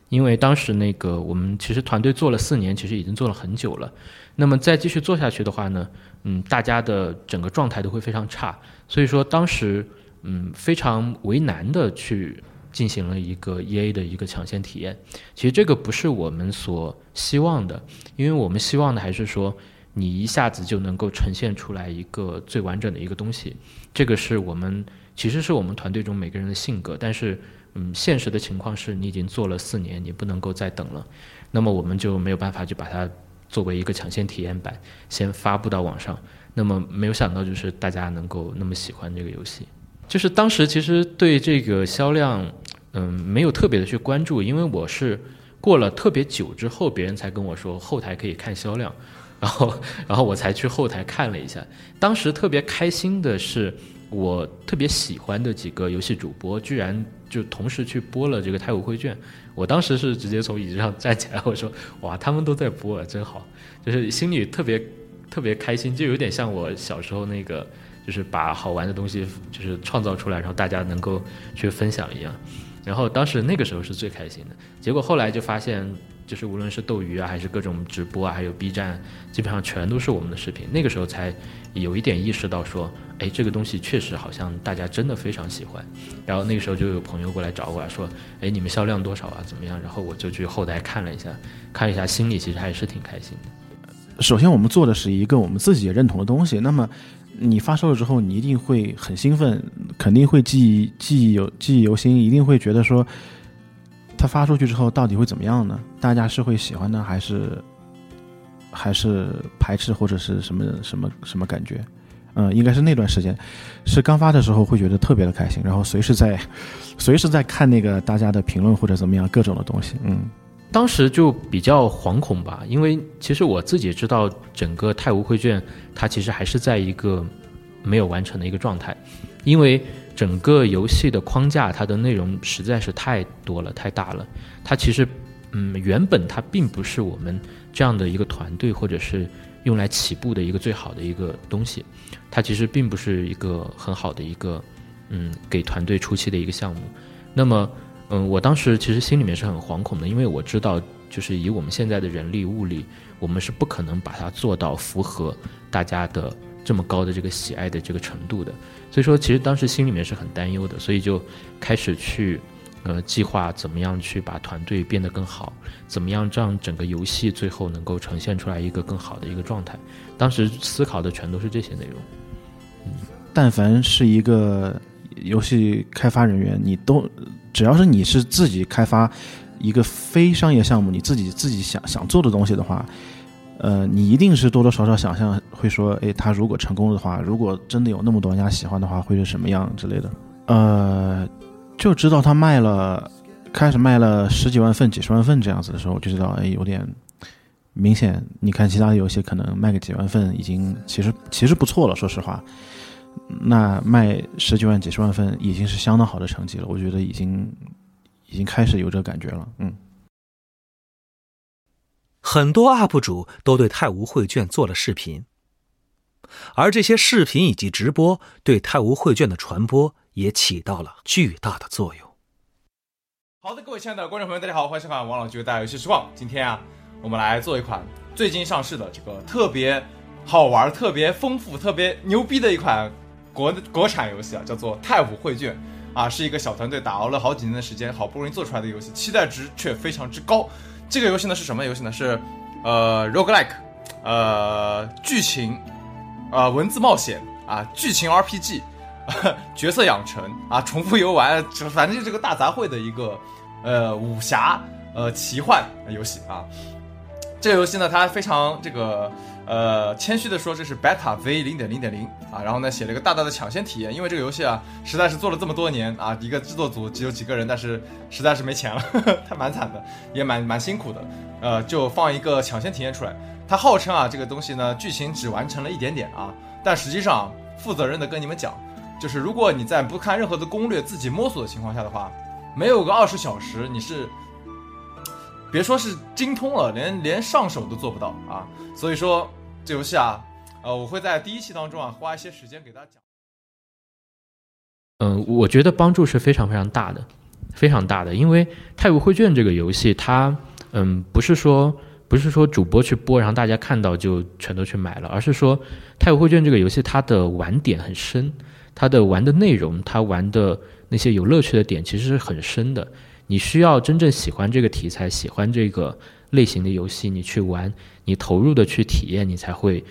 因为当时那个我们其实团队做了四年，其实已经做了很久了。那么再继续做下去的话呢，嗯，大家的整个状态都会非常差。所以说当时。嗯，非常为难的去进行了一个 E A 的一个抢先体验。其实这个不是我们所希望的，因为我们希望的还是说你一下子就能够呈现出来一个最完整的一个东西。这个是我们其实是我们团队中每个人的性格。但是，嗯，现实的情况是你已经做了四年，你不能够再等了。那么我们就没有办法去把它作为一个抢先体验版先发布到网上。那么没有想到就是大家能够那么喜欢这个游戏。就是当时其实对这个销量，嗯，没有特别的去关注，因为我是过了特别久之后，别人才跟我说后台可以看销量，然后，然后我才去后台看了一下。当时特别开心的是，我特别喜欢的几个游戏主播，居然就同时去播了这个《太古绘卷》。我当时是直接从椅子上站起来，我说：“哇，他们都在播，真好！”就是心里特别特别开心，就有点像我小时候那个。就是把好玩的东西就是创造出来，然后大家能够去分享一样。然后当时那个时候是最开心的。结果后来就发现，就是无论是斗鱼啊，还是各种直播啊，还有 B 站，基本上全都是我们的视频。那个时候才有一点意识到说，哎，这个东西确实好像大家真的非常喜欢。然后那个时候就有朋友过来找我说，哎，你们销量多少啊？怎么样？然后我就去后台看了一下，看一下，心里其实还是挺开心的。首先，我们做的是一个我们自己也认同的东西。那么。你发售了之后，你一定会很兴奋，肯定会记忆记忆犹记忆犹新，一定会觉得说，它发出去之后到底会怎么样呢？大家是会喜欢呢，还是还是排斥，或者是什么什么什么感觉？嗯，应该是那段时间，是刚发的时候会觉得特别的开心，然后随时在随时在看那个大家的评论或者怎么样各种的东西，嗯。当时就比较惶恐吧，因为其实我自己知道，整个太无绘卷它其实还是在一个没有完成的一个状态，因为整个游戏的框架它的内容实在是太多了、太大了。它其实，嗯，原本它并不是我们这样的一个团队或者是用来起步的一个最好的一个东西，它其实并不是一个很好的一个，嗯，给团队初期的一个项目。那么。嗯，我当时其实心里面是很惶恐的，因为我知道就是以我们现在的人力物力，我们是不可能把它做到符合大家的这么高的这个喜爱的这个程度的。所以说，其实当时心里面是很担忧的，所以就开始去呃计划怎么样去把团队变得更好，怎么样让整个游戏最后能够呈现出来一个更好的一个状态。当时思考的全都是这些内容。嗯但凡是一个游戏开发人员，你都只要是你是自己开发一个非商业项目，你自己自己想想做的东西的话，呃，你一定是多多少少想象会说，哎，他如果成功的话，如果真的有那么多玩家喜欢的话，会是什么样之类的。呃，就知道他卖了，开始卖了十几万份、几十万份这样子的时候，就知道，哎，有点明显。你看其他的游戏可能卖个几万份，已经其实其实不错了，说实话。那卖十几万、几十万份已经是相当好的成绩了，我觉得已经已经开始有这个感觉了。嗯，很多 UP 主都对《太吾绘卷》做了视频，而这些视频以及直播对《太吾绘卷》的传播也起到了巨大的作用。好的，各位亲爱的观众朋友，大家好，欢迎收看王老吉带游戏实况。今天啊，我们来做一款最近上市的这个特别好玩、特别丰富、特别牛逼的一款。国国产游戏啊，叫做《太武绘卷》，啊，是一个小团队打熬了好几年的时间，好不容易做出来的游戏，期待值却非常之高。这个游戏呢是什么游戏呢？是呃，roguelike，呃，剧情，呃，文字冒险啊，剧情 RPG，[laughs] 角色养成啊，重复游玩，反正就是个大杂烩的一个呃武侠呃奇幻游戏啊。这个游戏呢，它非常这个。呃，谦虚的说，这是 beta v 零点零点零啊，然后呢，写了一个大大的抢先体验，因为这个游戏啊，实在是做了这么多年啊，一个制作组只有几个人，但是实在是没钱了，[laughs] 他蛮惨的，也蛮蛮辛苦的，呃，就放一个抢先体验出来。他号称啊，这个东西呢，剧情只完成了一点点啊，但实际上，负责任的跟你们讲，就是如果你在不看任何的攻略，自己摸索的情况下的话，没有个二十小时，你是别说是精通了，连连上手都做不到啊。所以说。这游戏啊，呃，我会在第一期当中啊花一些时间给大家讲。嗯，我觉得帮助是非常非常大的，非常大的。因为《太武绘卷》这个游戏，它嗯不是说不是说主播去播，然后大家看到就全都去买了，而是说《太武绘卷》这个游戏它的玩点很深，它的玩的内容，它玩的那些有乐趣的点其实是很深的。你需要真正喜欢这个题材，喜欢这个类型的游戏，你去玩。你投入的去体验，你才会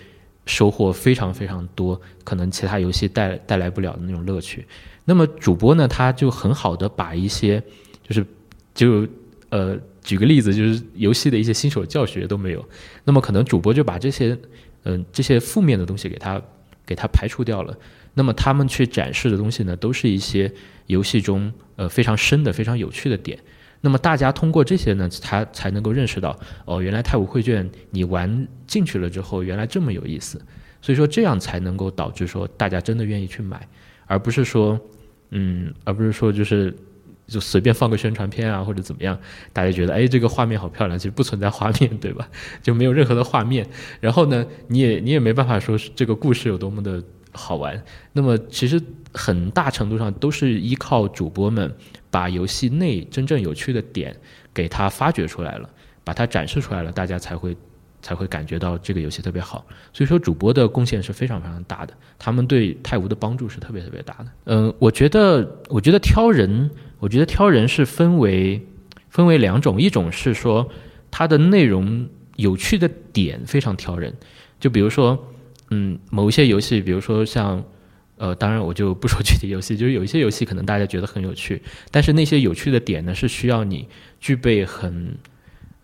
收获非常非常多，可能其他游戏带带来不了的那种乐趣。那么主播呢，他就很好的把一些，就是就呃举个例子，就是游戏的一些新手教学都没有。那么可能主播就把这些嗯这些负面的东西给他给他排除掉了。那么他们去展示的东西呢，都是一些游戏中呃非常深的、非常有趣的点。那么大家通过这些呢，他才能够认识到，哦，原来太武绘卷你玩进去了之后，原来这么有意思。所以说这样才能够导致说大家真的愿意去买，而不是说，嗯，而不是说就是就随便放个宣传片啊或者怎么样，大家觉得哎这个画面好漂亮，其实不存在画面，对吧？[laughs] 就没有任何的画面。然后呢，你也你也没办法说这个故事有多么的好玩。那么其实很大程度上都是依靠主播们。把游戏内真正有趣的点给它发掘出来了，把它展示出来了，大家才会才会感觉到这个游戏特别好。所以说，主播的贡献是非常非常大的，他们对泰晤的帮助是特别特别大的。嗯，我觉得，我觉得挑人，我觉得挑人是分为分为两种，一种是说它的内容有趣的点非常挑人，就比如说，嗯，某一些游戏，比如说像。呃，当然我就不说具体游戏，就是有一些游戏可能大家觉得很有趣，但是那些有趣的点呢，是需要你具备很，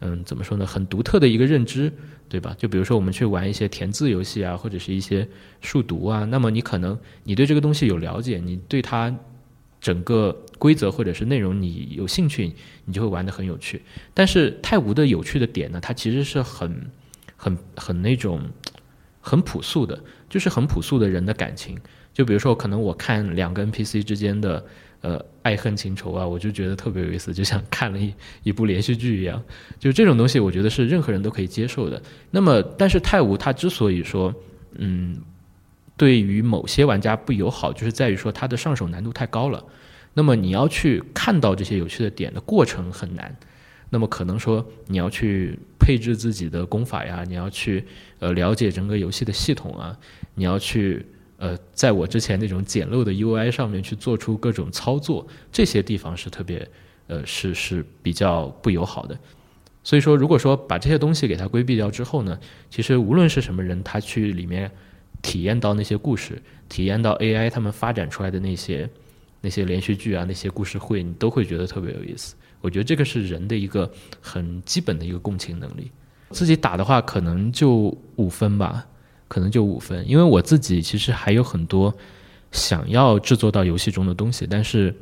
嗯，怎么说呢，很独特的一个认知，对吧？就比如说我们去玩一些填字游戏啊，或者是一些数独啊，那么你可能你对这个东西有了解，你对它整个规则或者是内容你有兴趣，你就会玩得很有趣。但是太无的有趣的点呢，它其实是很、很、很那种很朴素的，就是很朴素的人的感情。就比如说，可能我看两个 NPC 之间的呃爱恨情仇啊，我就觉得特别有意思，就像看了一一部连续剧一样。就这种东西，我觉得是任何人都可以接受的。那么，但是泰晤它之所以说，嗯，对于某些玩家不友好，就是在于说它的上手难度太高了。那么你要去看到这些有趣的点的过程很难。那么可能说你要去配置自己的功法呀，你要去呃了解整个游戏的系统啊，你要去呃在我之前那种简陋的 UI 上面去做出各种操作，这些地方是特别呃是是比较不友好的。所以说，如果说把这些东西给它规避掉之后呢，其实无论是什么人，他去里面体验到那些故事，体验到 AI 他们发展出来的那些那些连续剧啊，那些故事会，你都会觉得特别有意思。我觉得这个是人的一个很基本的一个共情能力。自己打的话，可能就五分吧，可能就五分，因为我自己其实还有很多想要制作到游戏中的东西，但是，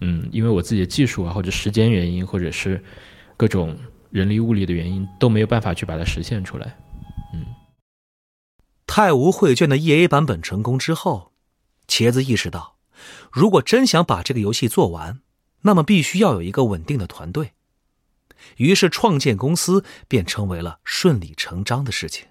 嗯，因为我自己的技术啊，或者时间原因，或者是各种。人力物力的原因都没有办法去把它实现出来。嗯，太无绘卷的 E A 版本成功之后，茄子意识到，如果真想把这个游戏做完，那么必须要有一个稳定的团队。于是创建公司便成为了顺理成章的事情。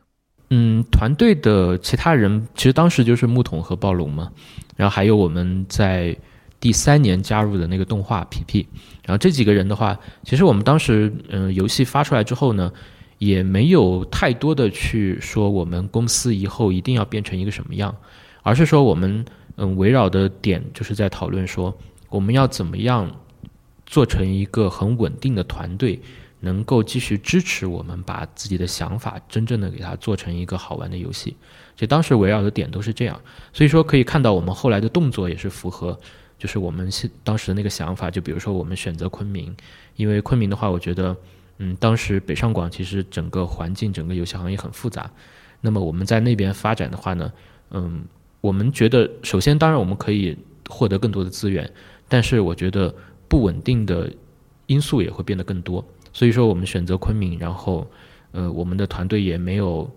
嗯，团队的其他人其实当时就是木桶和暴龙嘛，然后还有我们在。第三年加入的那个动画皮皮，然后这几个人的话，其实我们当时嗯游戏发出来之后呢，也没有太多的去说我们公司以后一定要变成一个什么样，而是说我们嗯围绕的点就是在讨论说我们要怎么样做成一个很稳定的团队，能够继续支持我们把自己的想法真正的给它做成一个好玩的游戏。就当时围绕的点都是这样，所以说可以看到我们后来的动作也是符合。就是我们现当时的那个想法，就比如说我们选择昆明，因为昆明的话，我觉得，嗯，当时北上广其实整个环境、整个游戏行业很复杂。那么我们在那边发展的话呢，嗯，我们觉得首先当然我们可以获得更多的资源，但是我觉得不稳定的因素也会变得更多。所以说我们选择昆明，然后，呃，我们的团队也没有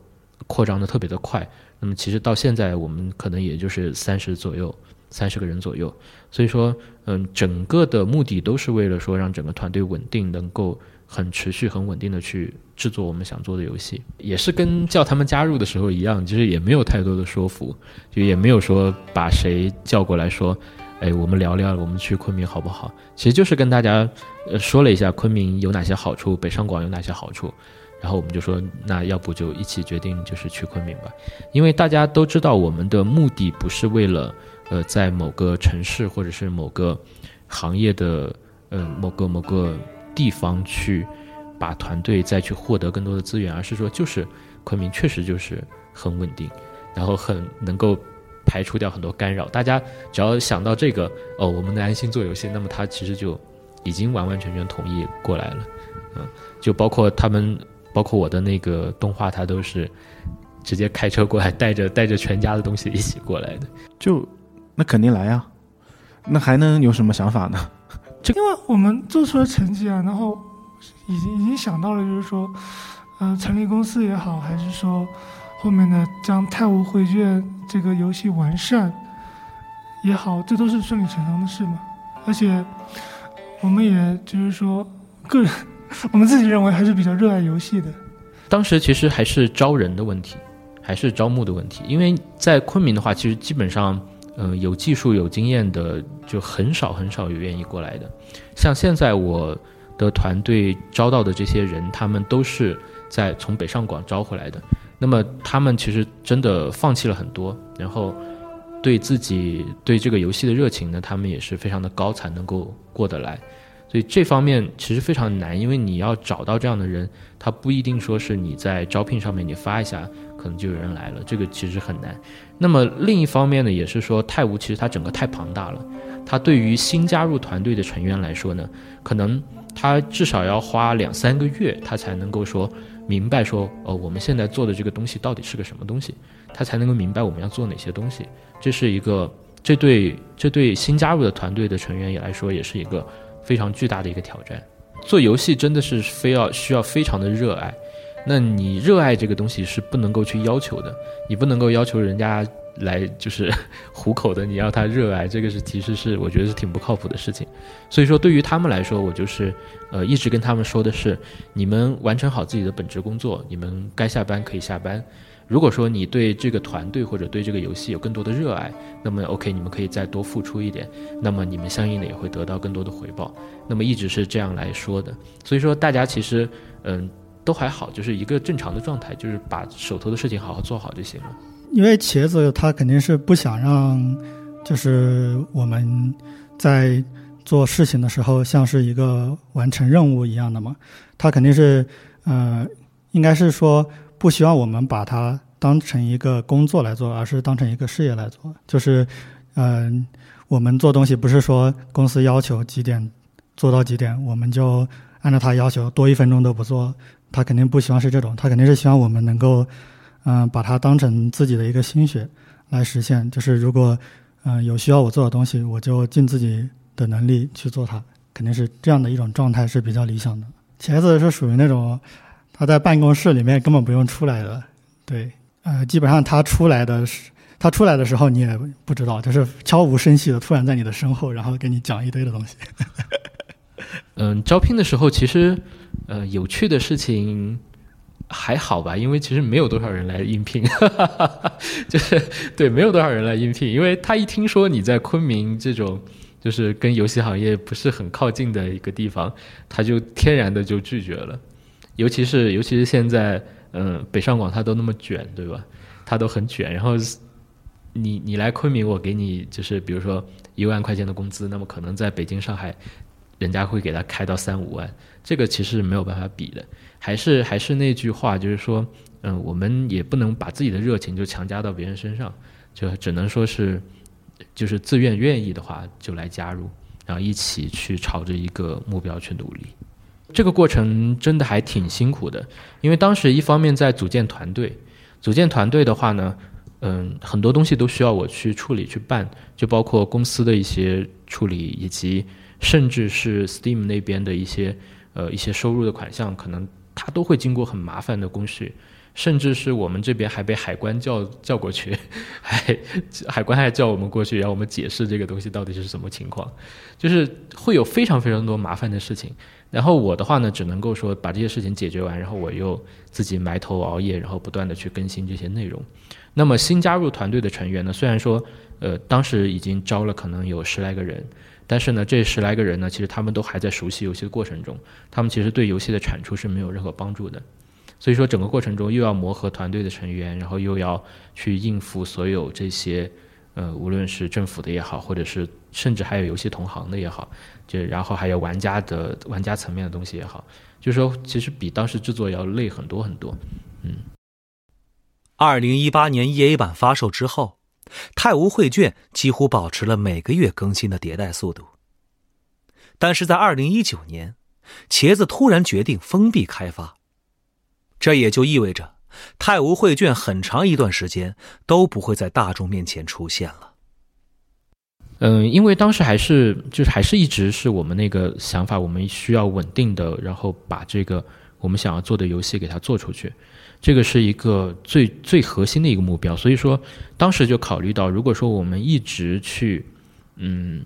扩张的特别的快。那么其实到现在我们可能也就是三十左右。三十个人左右，所以说，嗯，整个的目的都是为了说让整个团队稳定，能够很持续、很稳定的去制作我们想做的游戏。也是跟叫他们加入的时候一样，其实也没有太多的说服，就也没有说把谁叫过来说，哎，我们聊聊，我们去昆明好不好？其实就是跟大家呃说了一下昆明有哪些好处，北上广有哪些好处，然后我们就说，那要不就一起决定就是去昆明吧，因为大家都知道我们的目的不是为了。呃，在某个城市或者是某个行业的呃某个某个地方去把团队再去获得更多的资源，而是说就是昆明确实就是很稳定，然后很能够排除掉很多干扰。大家只要想到这个哦，我们能安心做游戏，那么他其实就已经完完全全同意过来了。嗯，就包括他们，包括我的那个动画，他都是直接开车过来，带着带着全家的东西一起过来的，就。那肯定来呀，那还能有什么想法呢？[laughs] 因为我们做出了成绩啊，然后已经已经想到了，就是说，呃，成立公司也好，还是说后面的将《泰晤绘卷》这个游戏完善也好，这都是顺理成章的事嘛。而且我们也就是说，个人 [laughs] 我们自己认为还是比较热爱游戏的。当时其实还是招人的问题，还是招募的问题，因为在昆明的话，其实基本上。呃，有技术、有经验的就很少很少有愿意过来的。像现在我的团队招到的这些人，他们都是在从北上广招回来的。那么他们其实真的放弃了很多，然后对自己对这个游戏的热情呢，他们也是非常的高，才能够过得来。所以这方面其实非常难，因为你要找到这样的人，他不一定说是你在招聘上面你发一下。可能就有人来了，这个其实很难。那么另一方面呢，也是说泰晤其实它整个太庞大了，它对于新加入团队的成员来说呢，可能他至少要花两三个月，他才能够说明白说，哦，我们现在做的这个东西到底是个什么东西，他才能够明白我们要做哪些东西。这是一个，这对这对新加入的团队的成员也来说，也是一个非常巨大的一个挑战。做游戏真的是非要需要非常的热爱。那你热爱这个东西是不能够去要求的，你不能够要求人家来就是 [laughs] 糊口的，你要他热爱这个是其实是我觉得是挺不靠谱的事情。所以说对于他们来说，我就是呃一直跟他们说的是，你们完成好自己的本职工作，你们该下班可以下班，如果说你对这个团队或者对这个游戏有更多的热爱，那么 OK，你们可以再多付出一点，那么你们相应的也会得到更多的回报。那么一直是这样来说的，所以说大家其实嗯都还好，就是一个正常的状态，就是把手头的事情好好做好就行了。因为茄子他肯定是不想让，就是我们在做事情的时候像是一个完成任务一样的嘛，他肯定是呃，应该是说不希望我们把它当成一个工作来做，而是当成一个事业来做。就是嗯，我们做东西不是说公司要求几点做到几点，我们就按照他要求多一分钟都不做，他肯定不希望是这种，他肯定是希望我们能够。嗯，把它当成自己的一个心血来实现。就是如果嗯有需要我做的东西，我就尽自己的能力去做它，肯定是这样的一种状态是比较理想的。茄子是属于那种他在办公室里面根本不用出来的，对，呃，基本上他出来的是他出来的时候你也不知道，就是悄无声息的突然在你的身后，然后给你讲一堆的东西。[laughs] 嗯，招聘的时候其实呃有趣的事情。还好吧，因为其实没有多少人来应聘，[laughs] 就是对，没有多少人来应聘，因为他一听说你在昆明这种就是跟游戏行业不是很靠近的一个地方，他就天然的就拒绝了。尤其是尤其是现在，嗯，北上广他都那么卷，对吧？他都很卷，然后你你来昆明，我给你就是比如说一万块钱的工资，那么可能在北京、上海，人家会给他开到三五万，这个其实没有办法比的。还是还是那句话，就是说，嗯，我们也不能把自己的热情就强加到别人身上，就只能说是，就是自愿愿意的话就来加入，然后一起去朝着一个目标去努力。这个过程真的还挺辛苦的，因为当时一方面在组建团队，组建团队的话呢，嗯，很多东西都需要我去处理去办，就包括公司的一些处理，以及甚至是 Steam 那边的一些呃一些收入的款项可能。它都会经过很麻烦的工序，甚至是我们这边还被海关叫叫过去，[laughs] 还海关还叫我们过去，让我们解释这个东西到底是什么情况，就是会有非常非常多麻烦的事情。然后我的话呢，只能够说把这些事情解决完，然后我又自己埋头熬夜，然后不断的去更新这些内容。那么新加入团队的成员呢，虽然说呃当时已经招了可能有十来个人。但是呢，这十来个人呢，其实他们都还在熟悉游戏的过程中，他们其实对游戏的产出是没有任何帮助的。所以说，整个过程中又要磨合团队的成员，然后又要去应付所有这些，呃，无论是政府的也好，或者是甚至还有游戏同行的也好，就然后还有玩家的玩家层面的东西也好，就是说，其实比当时制作要累很多很多。嗯。二零一八年 EA 版发售之后。太无绘卷几乎保持了每个月更新的迭代速度，但是在二零一九年，茄子突然决定封闭开发，这也就意味着太无绘卷很长一段时间都不会在大众面前出现了。嗯，因为当时还是就是还是一直是我们那个想法，我们需要稳定的，然后把这个我们想要做的游戏给它做出去。这个是一个最最核心的一个目标，所以说当时就考虑到，如果说我们一直去，嗯，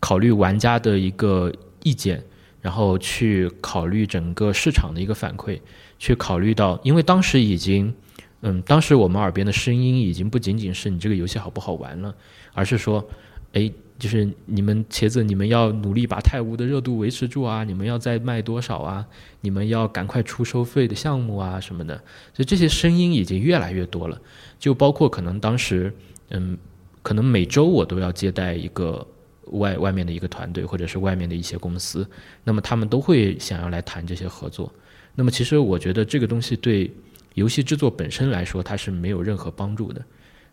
考虑玩家的一个意见，然后去考虑整个市场的一个反馈，去考虑到，因为当时已经，嗯，当时我们耳边的声音已经不仅仅是你这个游戏好不好玩了，而是说，哎。就是你们茄子，你们要努力把泰晤的热度维持住啊！你们要再卖多少啊？你们要赶快出收费的项目啊什么的。所以这些声音已经越来越多了，就包括可能当时，嗯，可能每周我都要接待一个外外面的一个团队，或者是外面的一些公司，那么他们都会想要来谈这些合作。那么其实我觉得这个东西对游戏制作本身来说，它是没有任何帮助的。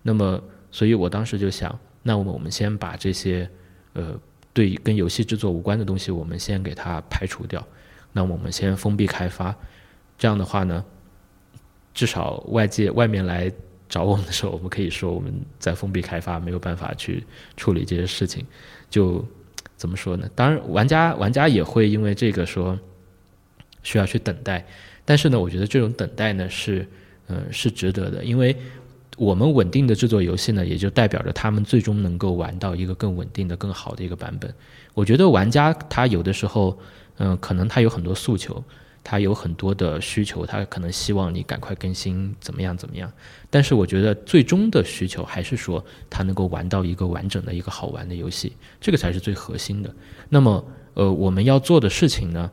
那么，所以我当时就想。那我们我们先把这些，呃，对跟游戏制作无关的东西，我们先给它排除掉。那我们先封闭开发，这样的话呢，至少外界外面来找我们的时候，我们可以说我们在封闭开发，没有办法去处理这些事情。就怎么说呢？当然，玩家玩家也会因为这个说需要去等待，但是呢，我觉得这种等待呢是，嗯，是值得的，因为。我们稳定的制作游戏呢，也就代表着他们最终能够玩到一个更稳定的、更好的一个版本。我觉得玩家他有的时候，嗯，可能他有很多诉求，他有很多的需求，他可能希望你赶快更新，怎么样怎么样。但是我觉得最终的需求还是说他能够玩到一个完整的一个好玩的游戏，这个才是最核心的。那么，呃，我们要做的事情呢，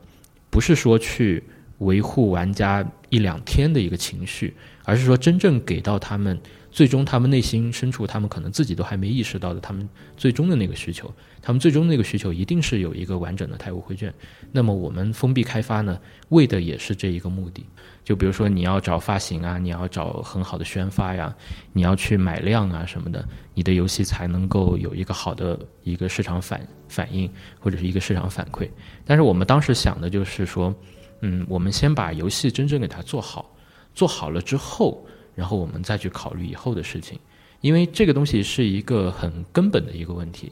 不是说去维护玩家一两天的一个情绪，而是说真正给到他们。最终，他们内心深处，他们可能自己都还没意识到的，他们最终的那个需求，他们最终那个需求一定是有一个完整的泰晤绘卷。那么，我们封闭开发呢，为的也是这一个目的。就比如说，你要找发行啊，你要找很好的宣发呀，你要去买量啊什么的，你的游戏才能够有一个好的一个市场反反应或者是一个市场反馈。但是我们当时想的就是说，嗯，我们先把游戏真正给它做好，做好了之后。然后我们再去考虑以后的事情，因为这个东西是一个很根本的一个问题。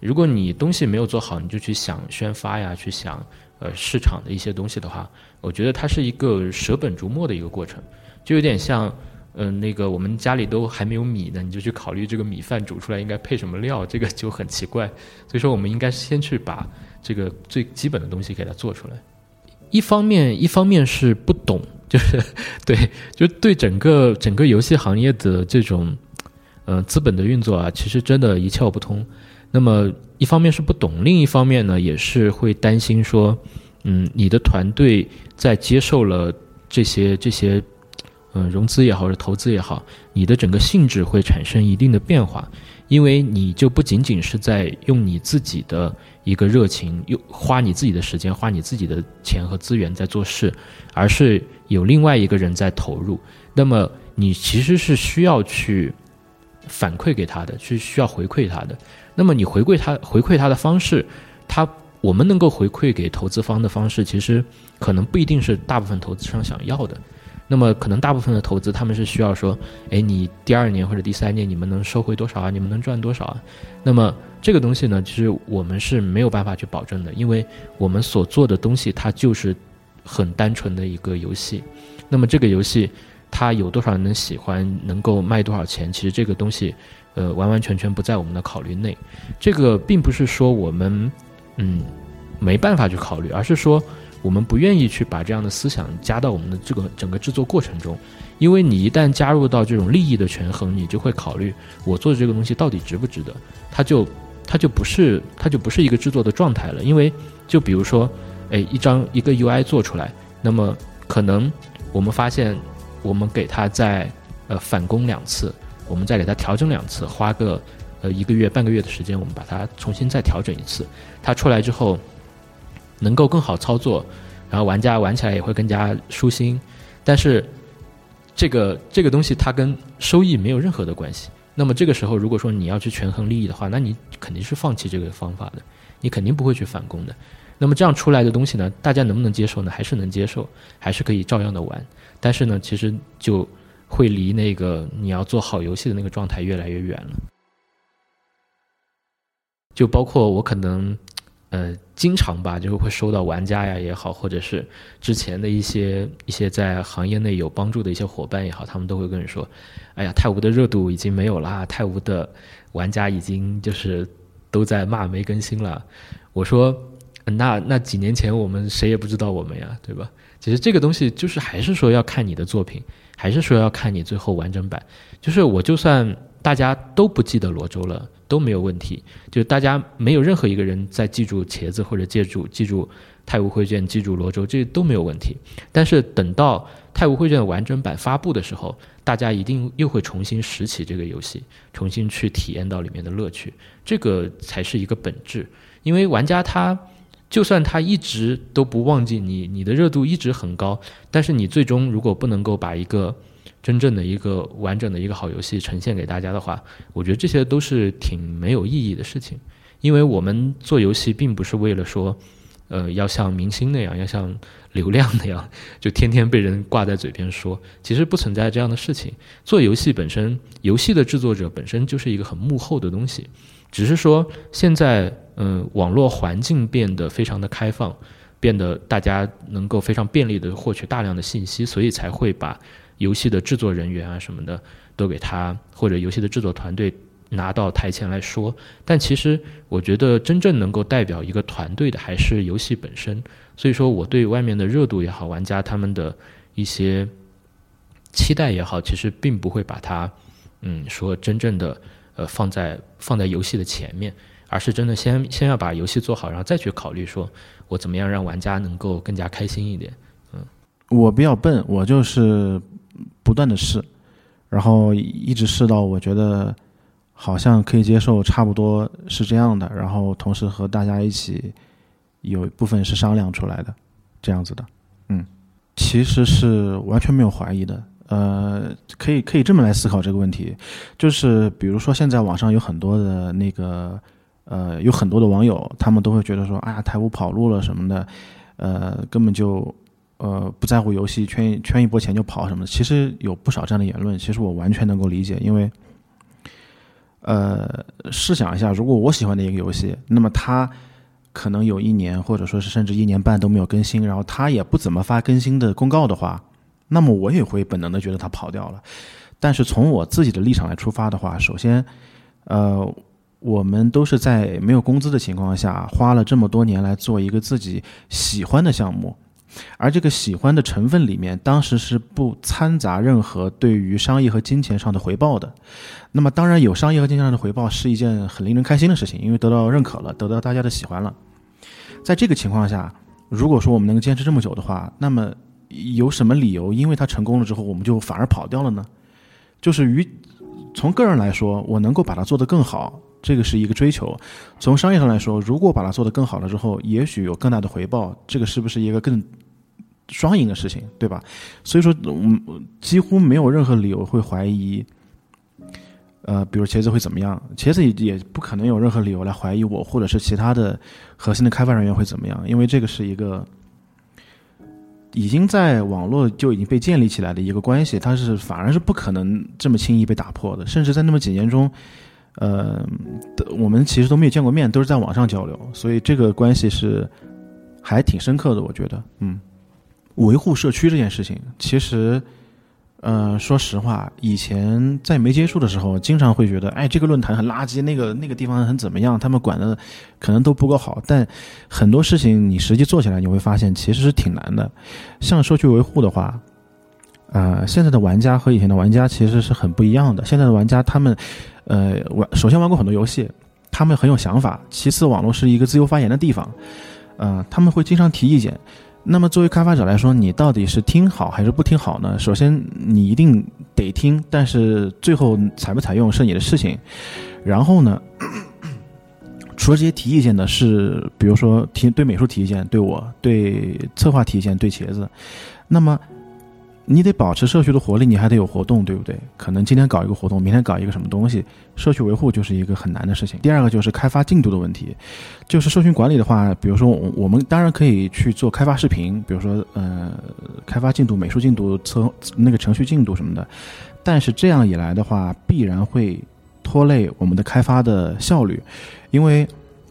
如果你东西没有做好，你就去想宣发呀，去想呃市场的一些东西的话，我觉得它是一个舍本逐末的一个过程，就有点像嗯那个我们家里都还没有米呢，你就去考虑这个米饭煮出来应该配什么料，这个就很奇怪。所以说，我们应该先去把这个最基本的东西给它做出来。一方面，一方面是不懂。就是对，就对整个整个游戏行业的这种，呃，资本的运作啊，其实真的一窍不通。那么一方面是不懂，另一方面呢，也是会担心说，嗯，你的团队在接受了这些这些，嗯，融资也好，或者投资也好，你的整个性质会产生一定的变化。因为你就不仅仅是在用你自己的一个热情，又花你自己的时间，花你自己的钱和资源在做事，而是有另外一个人在投入。那么你其实是需要去反馈给他的，是需要回馈他的。那么你回馈他回馈他的方式，他我们能够回馈给投资方的方式，其实可能不一定是大部分投资商想要的。那么可能大部分的投资，他们是需要说，哎，你第二年或者第三年你们能收回多少啊？你们能赚多少啊？那么这个东西呢，其实我们是没有办法去保证的，因为我们所做的东西它就是很单纯的一个游戏。那么这个游戏它有多少人能喜欢，能够卖多少钱？其实这个东西，呃，完完全全不在我们的考虑内。这个并不是说我们嗯没办法去考虑，而是说。我们不愿意去把这样的思想加到我们的这个整个制作过程中，因为你一旦加入到这种利益的权衡，你就会考虑我做的这个东西到底值不值得，它就它就不是它就不是一个制作的状态了。因为就比如说，哎，一张一个 UI 做出来，那么可能我们发现我们给它再呃返工两次，我们再给它调整两次，花个呃一个月半个月的时间，我们把它重新再调整一次，它出来之后。能够更好操作，然后玩家玩起来也会更加舒心，但是这个这个东西它跟收益没有任何的关系。那么这个时候，如果说你要去权衡利益的话，那你肯定是放弃这个方法的，你肯定不会去返工的。那么这样出来的东西呢，大家能不能接受呢？还是能接受，还是可以照样的玩。但是呢，其实就会离那个你要做好游戏的那个状态越来越远了。就包括我可能。呃，经常吧，就是会收到玩家呀也好，或者是之前的一些一些在行业内有帮助的一些伙伴也好，他们都会跟你说：“哎呀，泰晤的热度已经没有啦，泰晤的玩家已经就是都在骂没更新了。”我说：“那那几年前我们谁也不知道我们呀，对吧？其实这个东西就是还是说要看你的作品，还是说要看你最后完整版。就是我就算大家都不记得罗州了。”都没有问题，就大家没有任何一个人在记住茄子或者记住记住泰晤会卷、记住罗州，这都没有问题。但是等到泰晤会卷的完整版发布的时候，大家一定又会重新拾起这个游戏，重新去体验到里面的乐趣，这个才是一个本质。因为玩家他就算他一直都不忘记你，你的热度一直很高，但是你最终如果不能够把一个真正的一个完整的一个好游戏呈现给大家的话，我觉得这些都是挺没有意义的事情，因为我们做游戏并不是为了说，呃，要像明星那样，要像流量那样，就天天被人挂在嘴边说，其实不存在这样的事情。做游戏本身，游戏的制作者本身就是一个很幕后的东西，只是说现在，嗯，网络环境变得非常的开放，变得大家能够非常便利的获取大量的信息，所以才会把。游戏的制作人员啊什么的，都给他或者游戏的制作团队拿到台前来说。但其实我觉得真正能够代表一个团队的，还是游戏本身所以说我对外面的热度也好，玩家他们的一些期待也好，其实并不会把它，嗯，说真正的呃放在放在游戏的前面，而是真的先先要把游戏做好，然后再去考虑说我怎么样让玩家能够更加开心一点。嗯我比较笨，我就是不断的试，然后一直试到我觉得好像可以接受，差不多是这样的，然后同时和大家一起有一部分是商量出来的，这样子的，嗯，其实是完全没有怀疑的，呃，可以可以这么来思考这个问题，就是比如说现在网上有很多的那个，呃，有很多的网友，他们都会觉得说，哎呀，台舞跑路了什么的，呃，根本就。呃，不在乎游戏圈圈一波钱就跑什么的，其实有不少这样的言论，其实我完全能够理解，因为，呃，试想一下，如果我喜欢的一个游戏，那么它可能有一年或者说是甚至一年半都没有更新，然后它也不怎么发更新的公告的话，那么我也会本能的觉得它跑掉了。但是从我自己的立场来出发的话，首先，呃，我们都是在没有工资的情况下，花了这么多年来做一个自己喜欢的项目。而这个喜欢的成分里面，当时是不掺杂任何对于商业和金钱上的回报的。那么，当然有商业和金钱上的回报是一件很令人开心的事情，因为得到认可了，得到大家的喜欢了。在这个情况下，如果说我们能够坚持这么久的话，那么有什么理由，因为它成功了之后，我们就反而跑掉了呢？就是于从个人来说，我能够把它做得更好，这个是一个追求；从商业上来说，如果把它做得更好了之后，也许有更大的回报，这个是不是一个更？双赢的事情，对吧？所以说，嗯，几乎没有任何理由会怀疑，呃，比如茄子会怎么样？茄子也也不可能有任何理由来怀疑我，或者是其他的核心的开发人员会怎么样？因为这个是一个已经在网络就已经被建立起来的一个关系，它是反而是不可能这么轻易被打破的。甚至在那么几年中，呃，我们其实都没有见过面，都是在网上交流，所以这个关系是还挺深刻的，我觉得，嗯。维护社区这件事情，其实，呃，说实话，以前在没接触的时候，经常会觉得，哎，这个论坛很垃圾，那个那个地方很怎么样，他们管的可能都不够好。但很多事情你实际做起来，你会发现其实是挺难的。像社区维护的话，呃，现在的玩家和以前的玩家其实是很不一样的。现在的玩家他们，呃，玩首先玩过很多游戏，他们很有想法；其次，网络是一个自由发言的地方，呃，他们会经常提意见。那么作为开发者来说，你到底是听好还是不听好呢？首先，你一定得听，但是最后采不采用是你的事情。然后呢，[clears throat] 除了这些提意见的是，比如说提对美术提意见，对我对策划提意见，对茄子，那么。你得保持社区的活力，你还得有活动，对不对？可能今天搞一个活动，明天搞一个什么东西，社区维护就是一个很难的事情。第二个就是开发进度的问题，就是社群管理的话，比如说我们当然可以去做开发视频，比如说呃开发进度、美术进度、测那个程序进度什么的，但是这样一来的话，必然会拖累我们的开发的效率，因为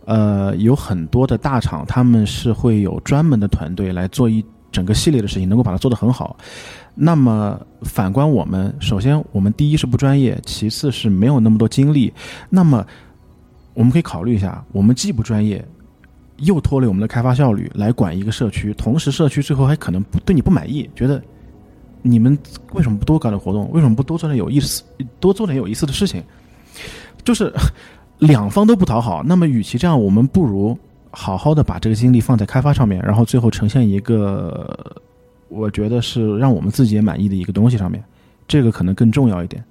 呃有很多的大厂他们是会有专门的团队来做一整个系列的事情，能够把它做得很好。那么反观我们，首先我们第一是不专业，其次是没有那么多精力。那么我们可以考虑一下，我们既不专业，又拖累我们的开发效率来管一个社区，同时社区最后还可能不对你不满意，觉得你们为什么不多搞点活动？为什么不多做点有意思、多做点有意思的事情？就是两方都不讨好。那么与其这样，我们不如好好的把这个精力放在开发上面，然后最后呈现一个。我觉得是让我们自己也满意的一个东西上面，这个可能更重要一点。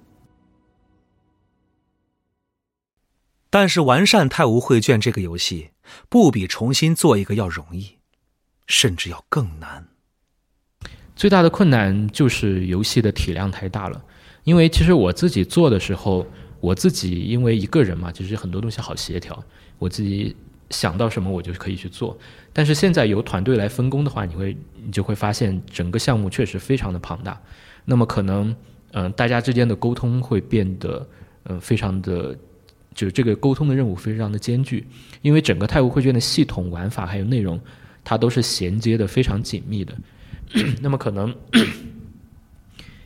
但是完善《泰晤绘卷》这个游戏，不比重新做一个要容易，甚至要更难。最大的困难就是游戏的体量太大了。因为其实我自己做的时候，我自己因为一个人嘛，其实很多东西好协调，我自己。想到什么我就可以去做，但是现在由团队来分工的话，你会你就会发现整个项目确实非常的庞大，那么可能嗯大家之间的沟通会变得嗯非常的，就是这个沟通的任务非常的艰巨，因为整个泰晤绘卷的系统玩法还有内容，它都是衔接的非常紧密的，那么可能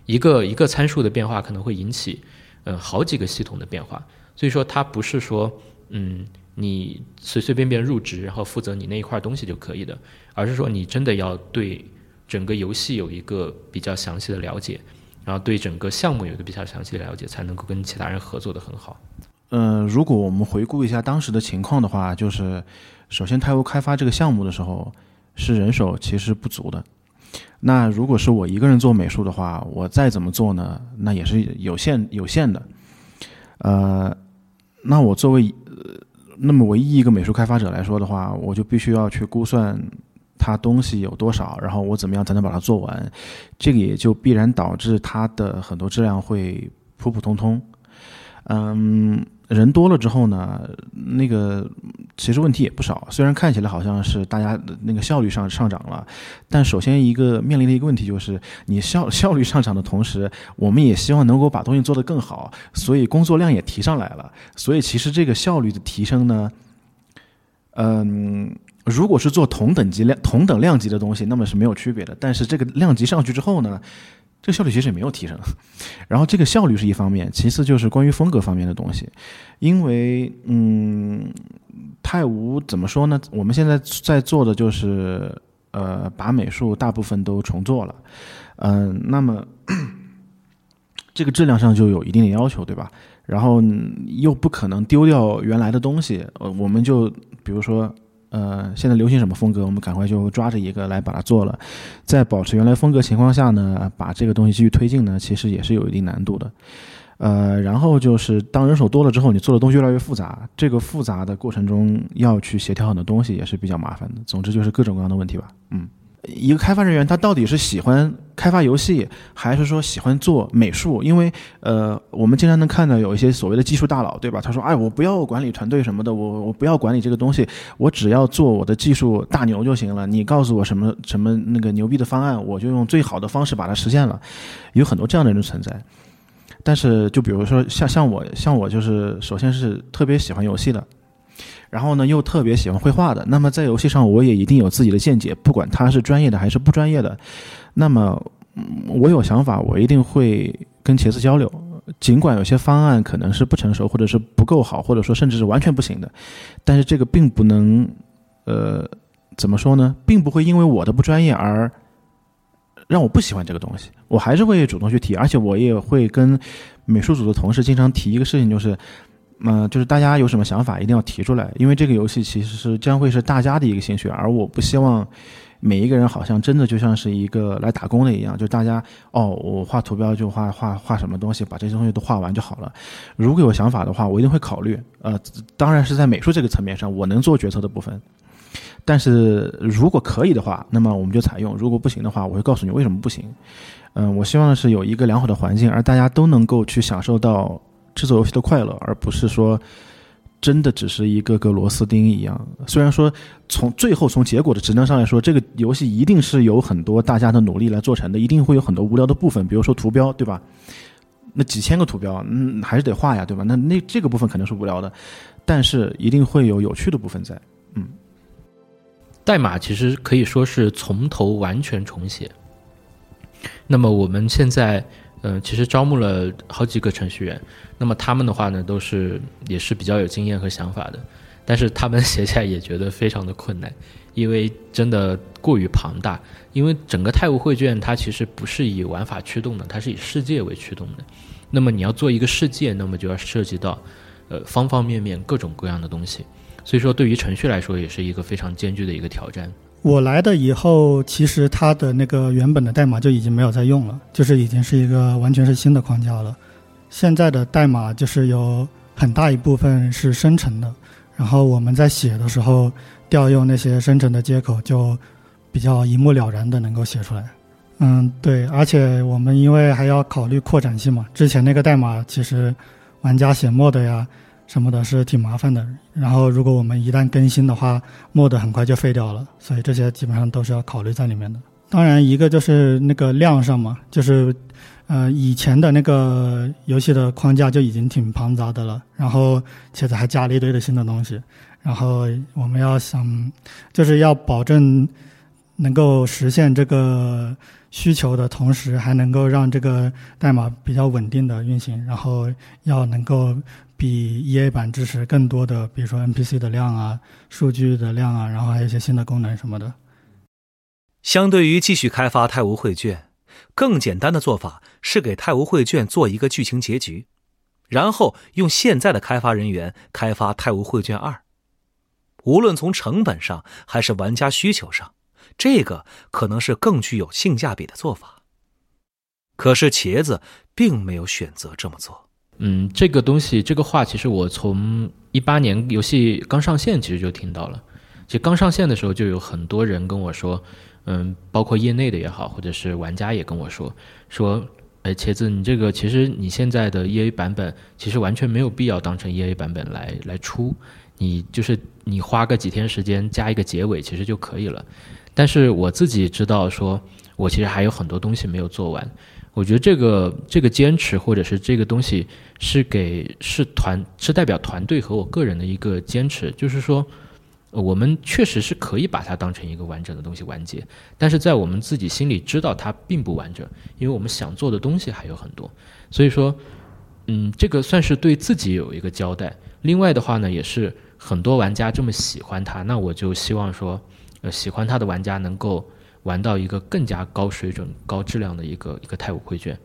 一个一个参数的变化可能会引起嗯好几个系统的变化，所以说它不是说嗯。你随随便便入职，然后负责你那一块东西就可以的，而是说你真的要对整个游戏有一个比较详细的了解，然后对整个项目有一个比较详细的了解，才能够跟其他人合作的很好。嗯，如果我们回顾一下当时的情况的话，就是首先泰晤开发这个项目的时候，是人手其实不足的。那如果是我一个人做美术的话，我再怎么做呢？那也是有限有限的。呃，那我作为。那么，唯一一个美术开发者来说的话，我就必须要去估算它东西有多少，然后我怎么样才能把它做完，这个也就必然导致它的很多质量会普普通通。嗯。人多了之后呢，那个其实问题也不少。虽然看起来好像是大家那个效率上上涨了，但首先一个面临的一个问题就是，你效 [laughs] 效率上涨的同时，我们也希望能够把东西做得更好，所以工作量也提上来了。所以其实这个效率的提升呢，嗯，如果是做同等级量、同等量级的东西，那么是没有区别的。但是这个量级上去之后呢？这个效率其实也没有提升，[laughs] 然后这个效率是一方面，其次就是关于风格方面的东西，因为嗯，泰晤怎么说呢？我们现在在做的就是呃，把美术大部分都重做了，嗯，那么 [coughs] 这个质量上就有一定的要求，对吧？然后又不可能丢掉原来的东西，呃，我们就比如说。呃，现在流行什么风格，我们赶快就抓着一个来把它做了。在保持原来风格情况下呢，把这个东西继续推进呢，其实也是有一定难度的。呃，然后就是当人手多了之后，你做的东西越来越复杂，这个复杂的过程中要去协调很多东西，也是比较麻烦的。总之就是各种各样的问题吧，嗯。一个开发人员，他到底是喜欢开发游戏，还是说喜欢做美术？因为，呃，我们经常能看到有一些所谓的技术大佬，对吧？他说：“哎，我不要管理团队什么的，我我不要管理这个东西，我只要做我的技术大牛就行了。你告诉我什么什么那个牛逼的方案，我就用最好的方式把它实现了。”有很多这样的人存在。但是，就比如说像像我，像我就是，首先是特别喜欢游戏的。然后呢，又特别喜欢绘画的，那么在游戏上我也一定有自己的见解，不管他是专业的还是不专业的。那么我有想法，我一定会跟茄子交流，尽管有些方案可能是不成熟，或者是不够好，或者说甚至是完全不行的，但是这个并不能，呃，怎么说呢？并不会因为我的不专业而让我不喜欢这个东西，我还是会主动去提，而且我也会跟美术组的同事经常提一个事情，就是。嗯，就是大家有什么想法，一定要提出来，因为这个游戏其实是将会是大家的一个兴趣，而我不希望每一个人好像真的就像是一个来打工的一样，就大家哦，我画图标就画画画什么东西，把这些东西都画完就好了。如果有想法的话，我一定会考虑。呃，当然是在美术这个层面上，我能做决策的部分。但是如果可以的话，那么我们就采用；如果不行的话，我会告诉你为什么不行。嗯，我希望的是有一个良好的环境，而大家都能够去享受到。制作游戏的快乐，而不是说真的只是一个个螺丝钉一样。虽然说从最后从结果的质量上来说，这个游戏一定是有很多大家的努力来做成的，一定会有很多无聊的部分，比如说图标，对吧？那几千个图标，嗯，还是得画呀，对吧？那那这个部分肯定是无聊的，但是一定会有有趣的部分在。嗯，代码其实可以说是从头完全重写。那么我们现在。嗯，其实招募了好几个程序员，那么他们的话呢，都是也是比较有经验和想法的，但是他们 [laughs] 写起来也觉得非常的困难，因为真的过于庞大。因为整个泰晤会卷它其实不是以玩法驱动的，它是以世界为驱动的。那么你要做一个世界，那么就要涉及到呃方方面面各种各样的东西，所以说对于程序来说也是一个非常艰巨的一个挑战。我来的以后，其实它的那个原本的代码就已经没有在用了，就是已经是一个完全是新的框架了。现在的代码就是有很大一部分是生成的，然后我们在写的时候调用那些生成的接口，就比较一目了然的能够写出来。嗯，对，而且我们因为还要考虑扩展性嘛，之前那个代码其实玩家写 mod 呀。什么的是挺麻烦的，然后如果我们一旦更新的话，mod 很快就废掉了，所以这些基本上都是要考虑在里面的。当然，一个就是那个量上嘛，就是，呃，以前的那个游戏的框架就已经挺庞杂的了，然后现在还加了一堆的新的东西，然后我们要想，就是要保证能够实现这个需求的同时，还能够让这个代码比较稳定的运行，然后要能够。比 EA 版支持更多的，比如说 NPC 的量啊、数据的量啊，然后还有一些新的功能什么的。相对于继续开发《太无绘卷》，更简单的做法是给《太无绘卷》做一个剧情结局，然后用现在的开发人员开发《太无绘卷二》。无论从成本上还是玩家需求上，这个可能是更具有性价比的做法。可是茄子并没有选择这么做。嗯，这个东西，这个话，其实我从一八年游戏刚上线，其实就听到了。其实刚上线的时候，就有很多人跟我说，嗯，包括业内的也好，或者是玩家也跟我说，说，哎，茄子，你这个其实你现在的 EA 版本，其实完全没有必要当成 EA 版本来来出，你就是你花个几天时间加一个结尾，其实就可以了。但是我自己知道，说我其实还有很多东西没有做完。我觉得这个这个坚持，或者是这个东西，是给是团是代表团队和我个人的一个坚持，就是说，我们确实是可以把它当成一个完整的东西完结，但是在我们自己心里知道它并不完整，因为我们想做的东西还有很多，所以说，嗯，这个算是对自己有一个交代。另外的话呢，也是很多玩家这么喜欢它，那我就希望说，呃，喜欢它的玩家能够。玩到一个更加高水准、高质量的一个一个太武绘卷，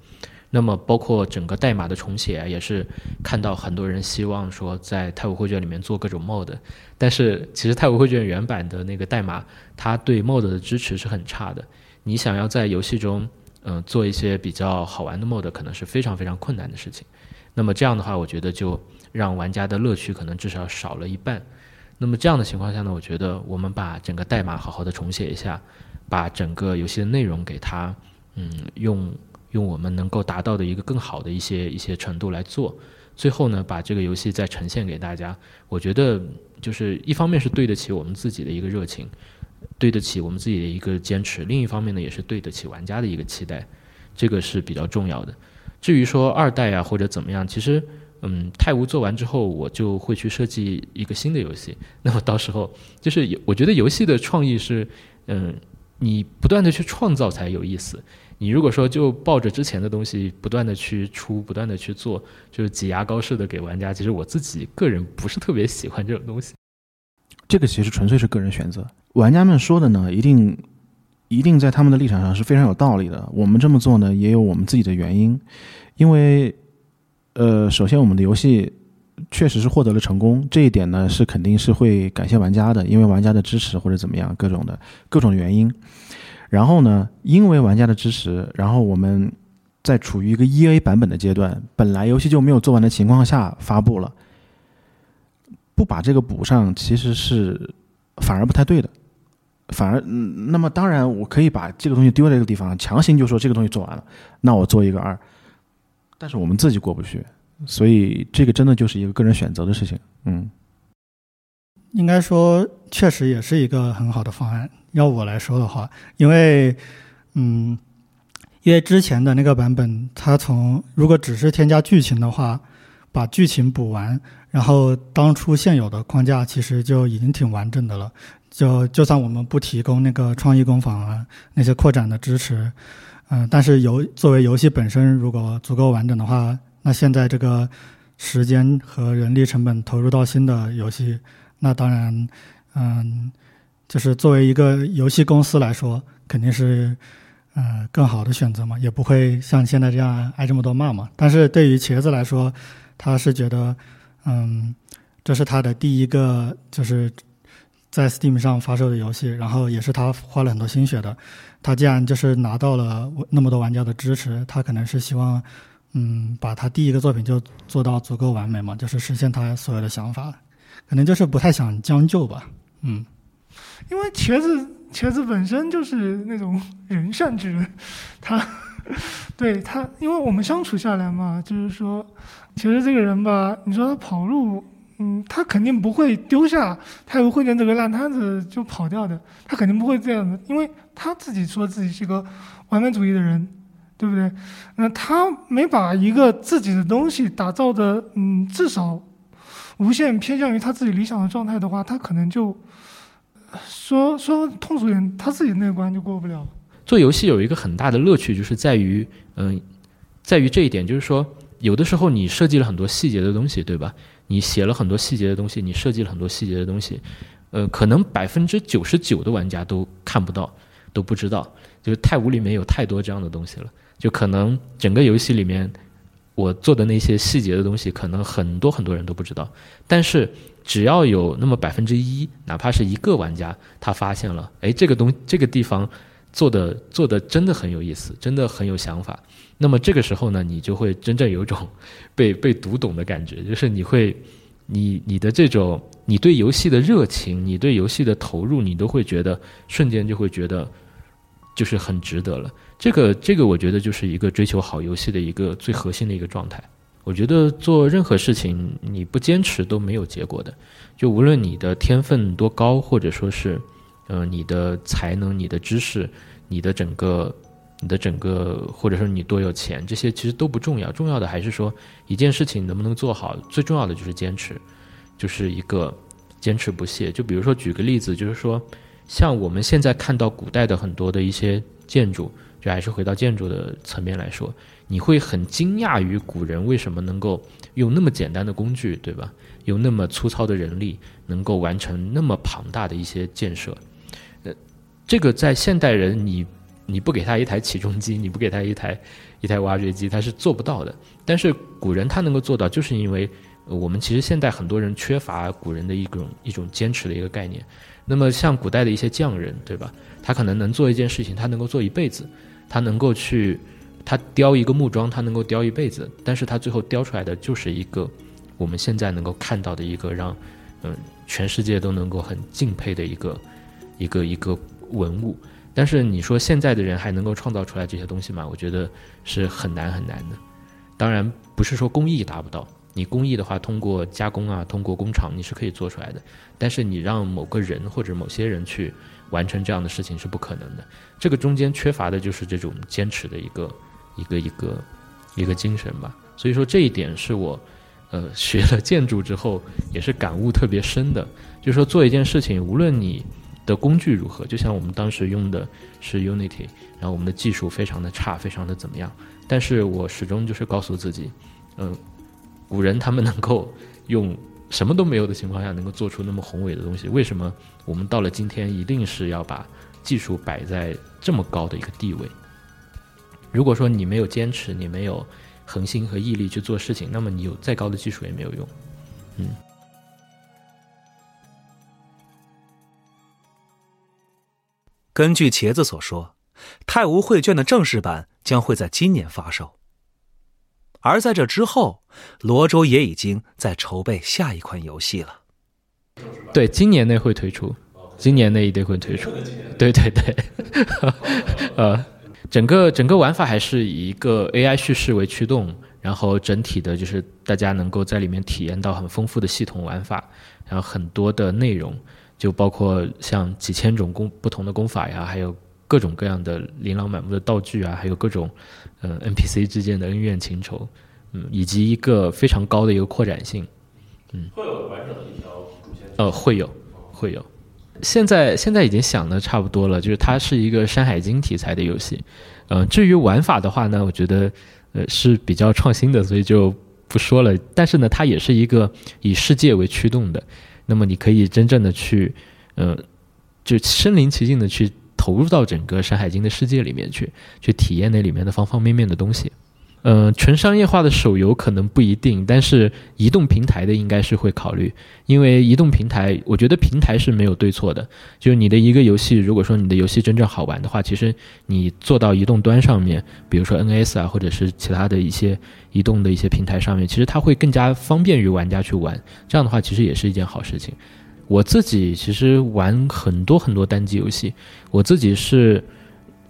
那么包括整个代码的重写，也是看到很多人希望说在太武绘卷里面做各种 mod，但是其实太武绘卷原版的那个代码，它对 mod 的支持是很差的。你想要在游戏中，嗯，做一些比较好玩的 mod，可能是非常非常困难的事情。那么这样的话，我觉得就让玩家的乐趣可能至少少了一半。那么这样的情况下呢，我觉得我们把整个代码好好的重写一下。把整个游戏的内容给它，嗯，用用我们能够达到的一个更好的一些一些程度来做，最后呢，把这个游戏再呈现给大家。我觉得就是一方面是对得起我们自己的一个热情，对得起我们自己的一个坚持；另一方面呢，也是对得起玩家的一个期待，这个是比较重要的。至于说二代啊或者怎么样，其实，嗯，泰晤做完之后，我就会去设计一个新的游戏。那么到时候就是我觉得游戏的创意是，嗯。你不断的去创造才有意思。你如果说就抱着之前的东西不断的去出，不断的去做，就是挤牙膏似的给玩家，其实我自己个人不是特别喜欢这种东西。这个其实纯粹是个人选择。玩家们说的呢，一定一定在他们的立场上是非常有道理的。我们这么做呢，也有我们自己的原因。因为，呃，首先我们的游戏。确实是获得了成功，这一点呢是肯定是会感谢玩家的，因为玩家的支持或者怎么样，各种的各种原因。然后呢，因为玩家的支持，然后我们在处于一个 E A 版本的阶段，本来游戏就没有做完的情况下发布了，不把这个补上，其实是反而不太对的。反而，那么当然我可以把这个东西丢在这个地方，强行就说这个东西做完了，那我做一个二，但是我们自己过不去。所以这个真的就是一个个人选择的事情，嗯，应该说确实也是一个很好的方案。要我来说的话，因为，嗯，因为之前的那个版本，它从如果只是添加剧情的话，把剧情补完，然后当初现有的框架其实就已经挺完整的了。就就算我们不提供那个创意工坊啊那些扩展的支持，嗯，但是游作为游戏本身，如果足够完整的话。那现在这个时间和人力成本投入到新的游戏，那当然，嗯，就是作为一个游戏公司来说，肯定是呃更好的选择嘛，也不会像现在这样挨这么多骂嘛。但是对于茄子来说，他是觉得，嗯，这是他的第一个就是在 Steam 上发售的游戏，然后也是他花了很多心血的。他既然就是拿到了那么多玩家的支持，他可能是希望。嗯，把他第一个作品就做到足够完美嘛，就是实现他所有的想法，可能就是不太想将就吧。嗯，因为茄子茄子本身就是那种人善之人，[laughs] 他对他，因为我们相处下来嘛，就是说，其实这个人吧，你说他跑路，嗯，他肯定不会丢下太湖会见这个烂摊子就跑掉的，他肯定不会这样的，因为他自己说自己是个完美主义的人。对不对？那他没把一个自己的东西打造的，嗯，至少无限偏向于他自己理想的状态的话，他可能就说说通俗点，他自己那关就过不了。做游戏有一个很大的乐趣，就是在于，嗯，在于这一点，就是说，有的时候你设计了很多细节的东西，对吧？你写了很多细节的东西，你设计了很多细节的东西，呃，可能百分之九十九的玩家都看不到，都不知道。就是太武里面有太多这样的东西了，就可能整个游戏里面我做的那些细节的东西，可能很多很多人都不知道。但是只要有那么百分之一，哪怕是一个玩家，他发现了，哎，这个东这个地方做的做的真的很有意思，真的很有想法。那么这个时候呢，你就会真正有种被 [laughs] 被读懂的感觉，就是你会你你的这种你对游戏的热情，你对游戏的投入，你都会觉得瞬间就会觉得。就是很值得了，这个这个我觉得就是一个追求好游戏的一个最核心的一个状态。我觉得做任何事情你不坚持都没有结果的，就无论你的天分多高，或者说是，呃，你的才能、你的知识、你的整个、你的整个，或者说你多有钱，这些其实都不重要，重要的还是说一件事情能不能做好，最重要的就是坚持，就是一个坚持不懈。就比如说举个例子，就是说。像我们现在看到古代的很多的一些建筑，就还是回到建筑的层面来说，你会很惊讶于古人为什么能够用那么简单的工具，对吧？用那么粗糙的人力，能够完成那么庞大的一些建设。呃，这个在现代人，你你不给他一台起重机，你不给他一台一台挖掘机，他是做不到的。但是古人他能够做到，就是因为我们其实现代很多人缺乏古人的一种一种坚持的一个概念。那么像古代的一些匠人，对吧？他可能能做一件事情，他能够做一辈子，他能够去，他雕一个木桩，他能够雕一辈子，但是他最后雕出来的就是一个我们现在能够看到的一个让嗯全世界都能够很敬佩的一个一个一个文物。但是你说现在的人还能够创造出来这些东西吗？我觉得是很难很难的。当然不是说工艺达不到。你工艺的话，通过加工啊，通过工厂，你是可以做出来的。但是你让某个人或者某些人去完成这样的事情是不可能的。这个中间缺乏的就是这种坚持的一个一个一个一个精神吧。所以说这一点是我呃 [laughs] 学了建筑之后也是感悟特别深的。就是说做一件事情，无论你的工具如何，就像我们当时用的是 Unity，然后我们的技术非常的差，非常的怎么样，但是我始终就是告诉自己，嗯。古人他们能够用什么都没有的情况下，能够做出那么宏伟的东西，为什么我们到了今天一定是要把技术摆在这么高的一个地位？如果说你没有坚持，你没有恒心和毅力去做事情，那么你有再高的技术也没有用。嗯。根据茄子所说，《太无绘卷》的正式版将会在今年发售。而在这之后，罗州也已经在筹备下一款游戏了。对，今年内会推出，今年内一定会推出。对对对，[laughs] 呃，整个整个玩法还是以一个 AI 叙事为驱动，然后整体的就是大家能够在里面体验到很丰富的系统玩法，然后很多的内容，就包括像几千种功不同的功法呀，还有各种各样的琳琅满目的道具啊，还有各种。嗯，NPC 之间的恩怨情仇，嗯，以及一个非常高的一个扩展性，嗯，会有完整的一条主线。呃，会有，会有。现在现在已经想的差不多了，就是它是一个《山海经》题材的游戏。嗯，至于玩法的话呢，我觉得呃是比较创新的，所以就不说了。但是呢，它也是一个以世界为驱动的，那么你可以真正的去，呃，就身临其境的去。投入到整个《山海经》的世界里面去，去体验那里面的方方面面的东西。嗯，纯商业化的手游可能不一定，但是移动平台的应该是会考虑，因为移动平台，我觉得平台是没有对错的。就是你的一个游戏，如果说你的游戏真正好玩的话，其实你做到移动端上面，比如说 NS 啊，或者是其他的一些移动的一些平台上面，其实它会更加方便于玩家去玩。这样的话，其实也是一件好事情。我自己其实玩很多很多单机游戏，我自己是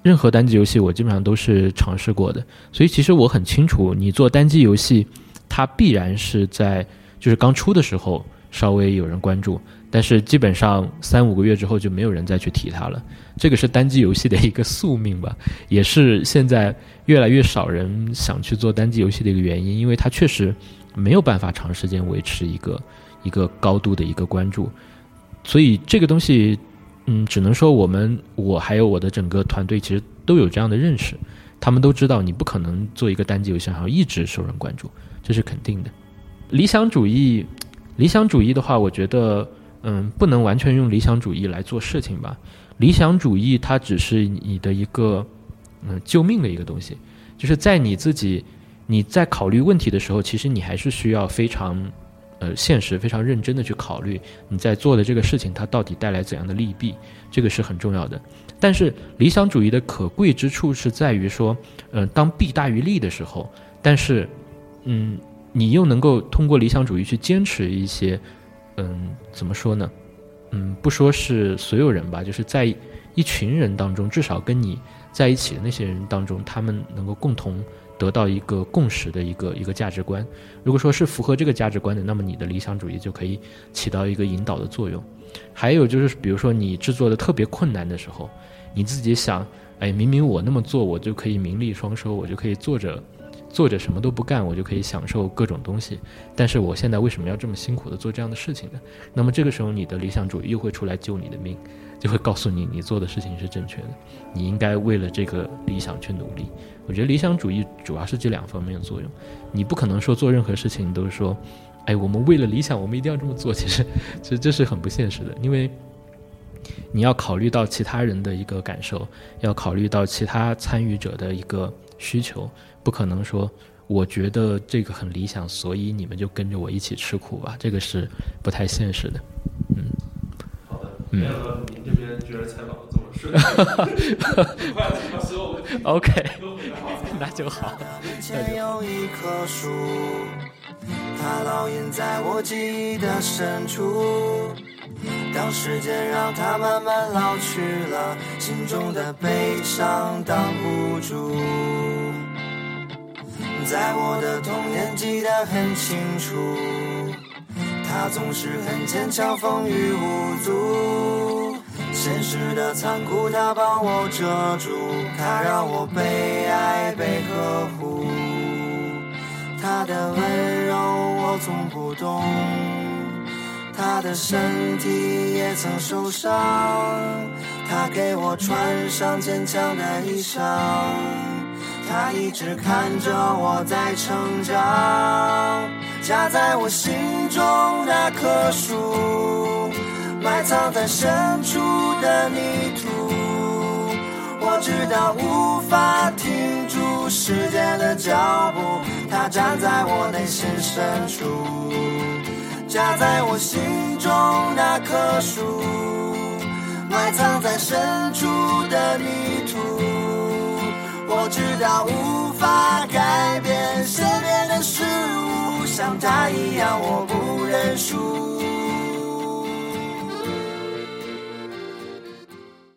任何单机游戏我基本上都是尝试过的，所以其实我很清楚，你做单机游戏，它必然是在就是刚出的时候稍微有人关注，但是基本上三五个月之后就没有人再去提它了，这个是单机游戏的一个宿命吧，也是现在越来越少人想去做单机游戏的一个原因，因为它确实没有办法长时间维持一个。一个高度的一个关注，所以这个东西，嗯，只能说我们我还有我的整个团队其实都有这样的认识，他们都知道你不可能做一个单机游戏，然后一直受人关注，这是肯定的。理想主义，理想主义的话，我觉得，嗯，不能完全用理想主义来做事情吧。理想主义它只是你的一个，嗯，救命的一个东西，就是在你自己你在考虑问题的时候，其实你还是需要非常。呃，现实非常认真的去考虑你在做的这个事情，它到底带来怎样的利弊，这个是很重要的。但是理想主义的可贵之处是在于说，嗯，当弊大于利的时候，但是，嗯，你又能够通过理想主义去坚持一些，嗯，怎么说呢？嗯，不说是所有人吧，就是在一群人当中，至少跟你在一起的那些人当中，他们能够共同。得到一个共识的一个一个价值观，如果说是符合这个价值观的，那么你的理想主义就可以起到一个引导的作用。还有就是，比如说你制作的特别困难的时候，你自己想，哎，明明我那么做，我就可以名利双收，我就可以做着坐着什么都不干，我就可以享受各种东西。但是我现在为什么要这么辛苦的做这样的事情呢？那么这个时候，你的理想主义又会出来救你的命，就会告诉你，你做的事情是正确的，你应该为了这个理想去努力。我觉得理想主义主要是这两方面的作用，你不可能说做任何事情都是说，哎，我们为了理想，我们一定要这么做。其实，其实这是很不现实的，因为你要考虑到其他人的一个感受，要考虑到其他参与者的一个需求，不可能说我觉得这个很理想，所以你们就跟着我一起吃苦吧，这个是不太现实的。嗯，好的，嗯，您这边觉得采访的这么顺，很快所有问题 OK。[laughs] 那就好。前有一棵树，它烙印在我记忆的深处。当时间让它慢慢老去了，心中的悲伤挡不住。在我的童年记得很清楚，他总是很坚强，风雨无阻。现实的残酷，它帮我遮住，它让我被爱被呵护。他的温柔我从不懂，他的身体也曾受伤，他给我穿上坚强的衣裳，它一直看着我在成长，夹在我心中那棵树。埋藏在深处的泥土，我知道无法停住时间的脚步。它站在我内心深处，夹在我心中那棵树。埋藏在深处的泥土，我知道无法改变身边的事物，像他一样我不认输。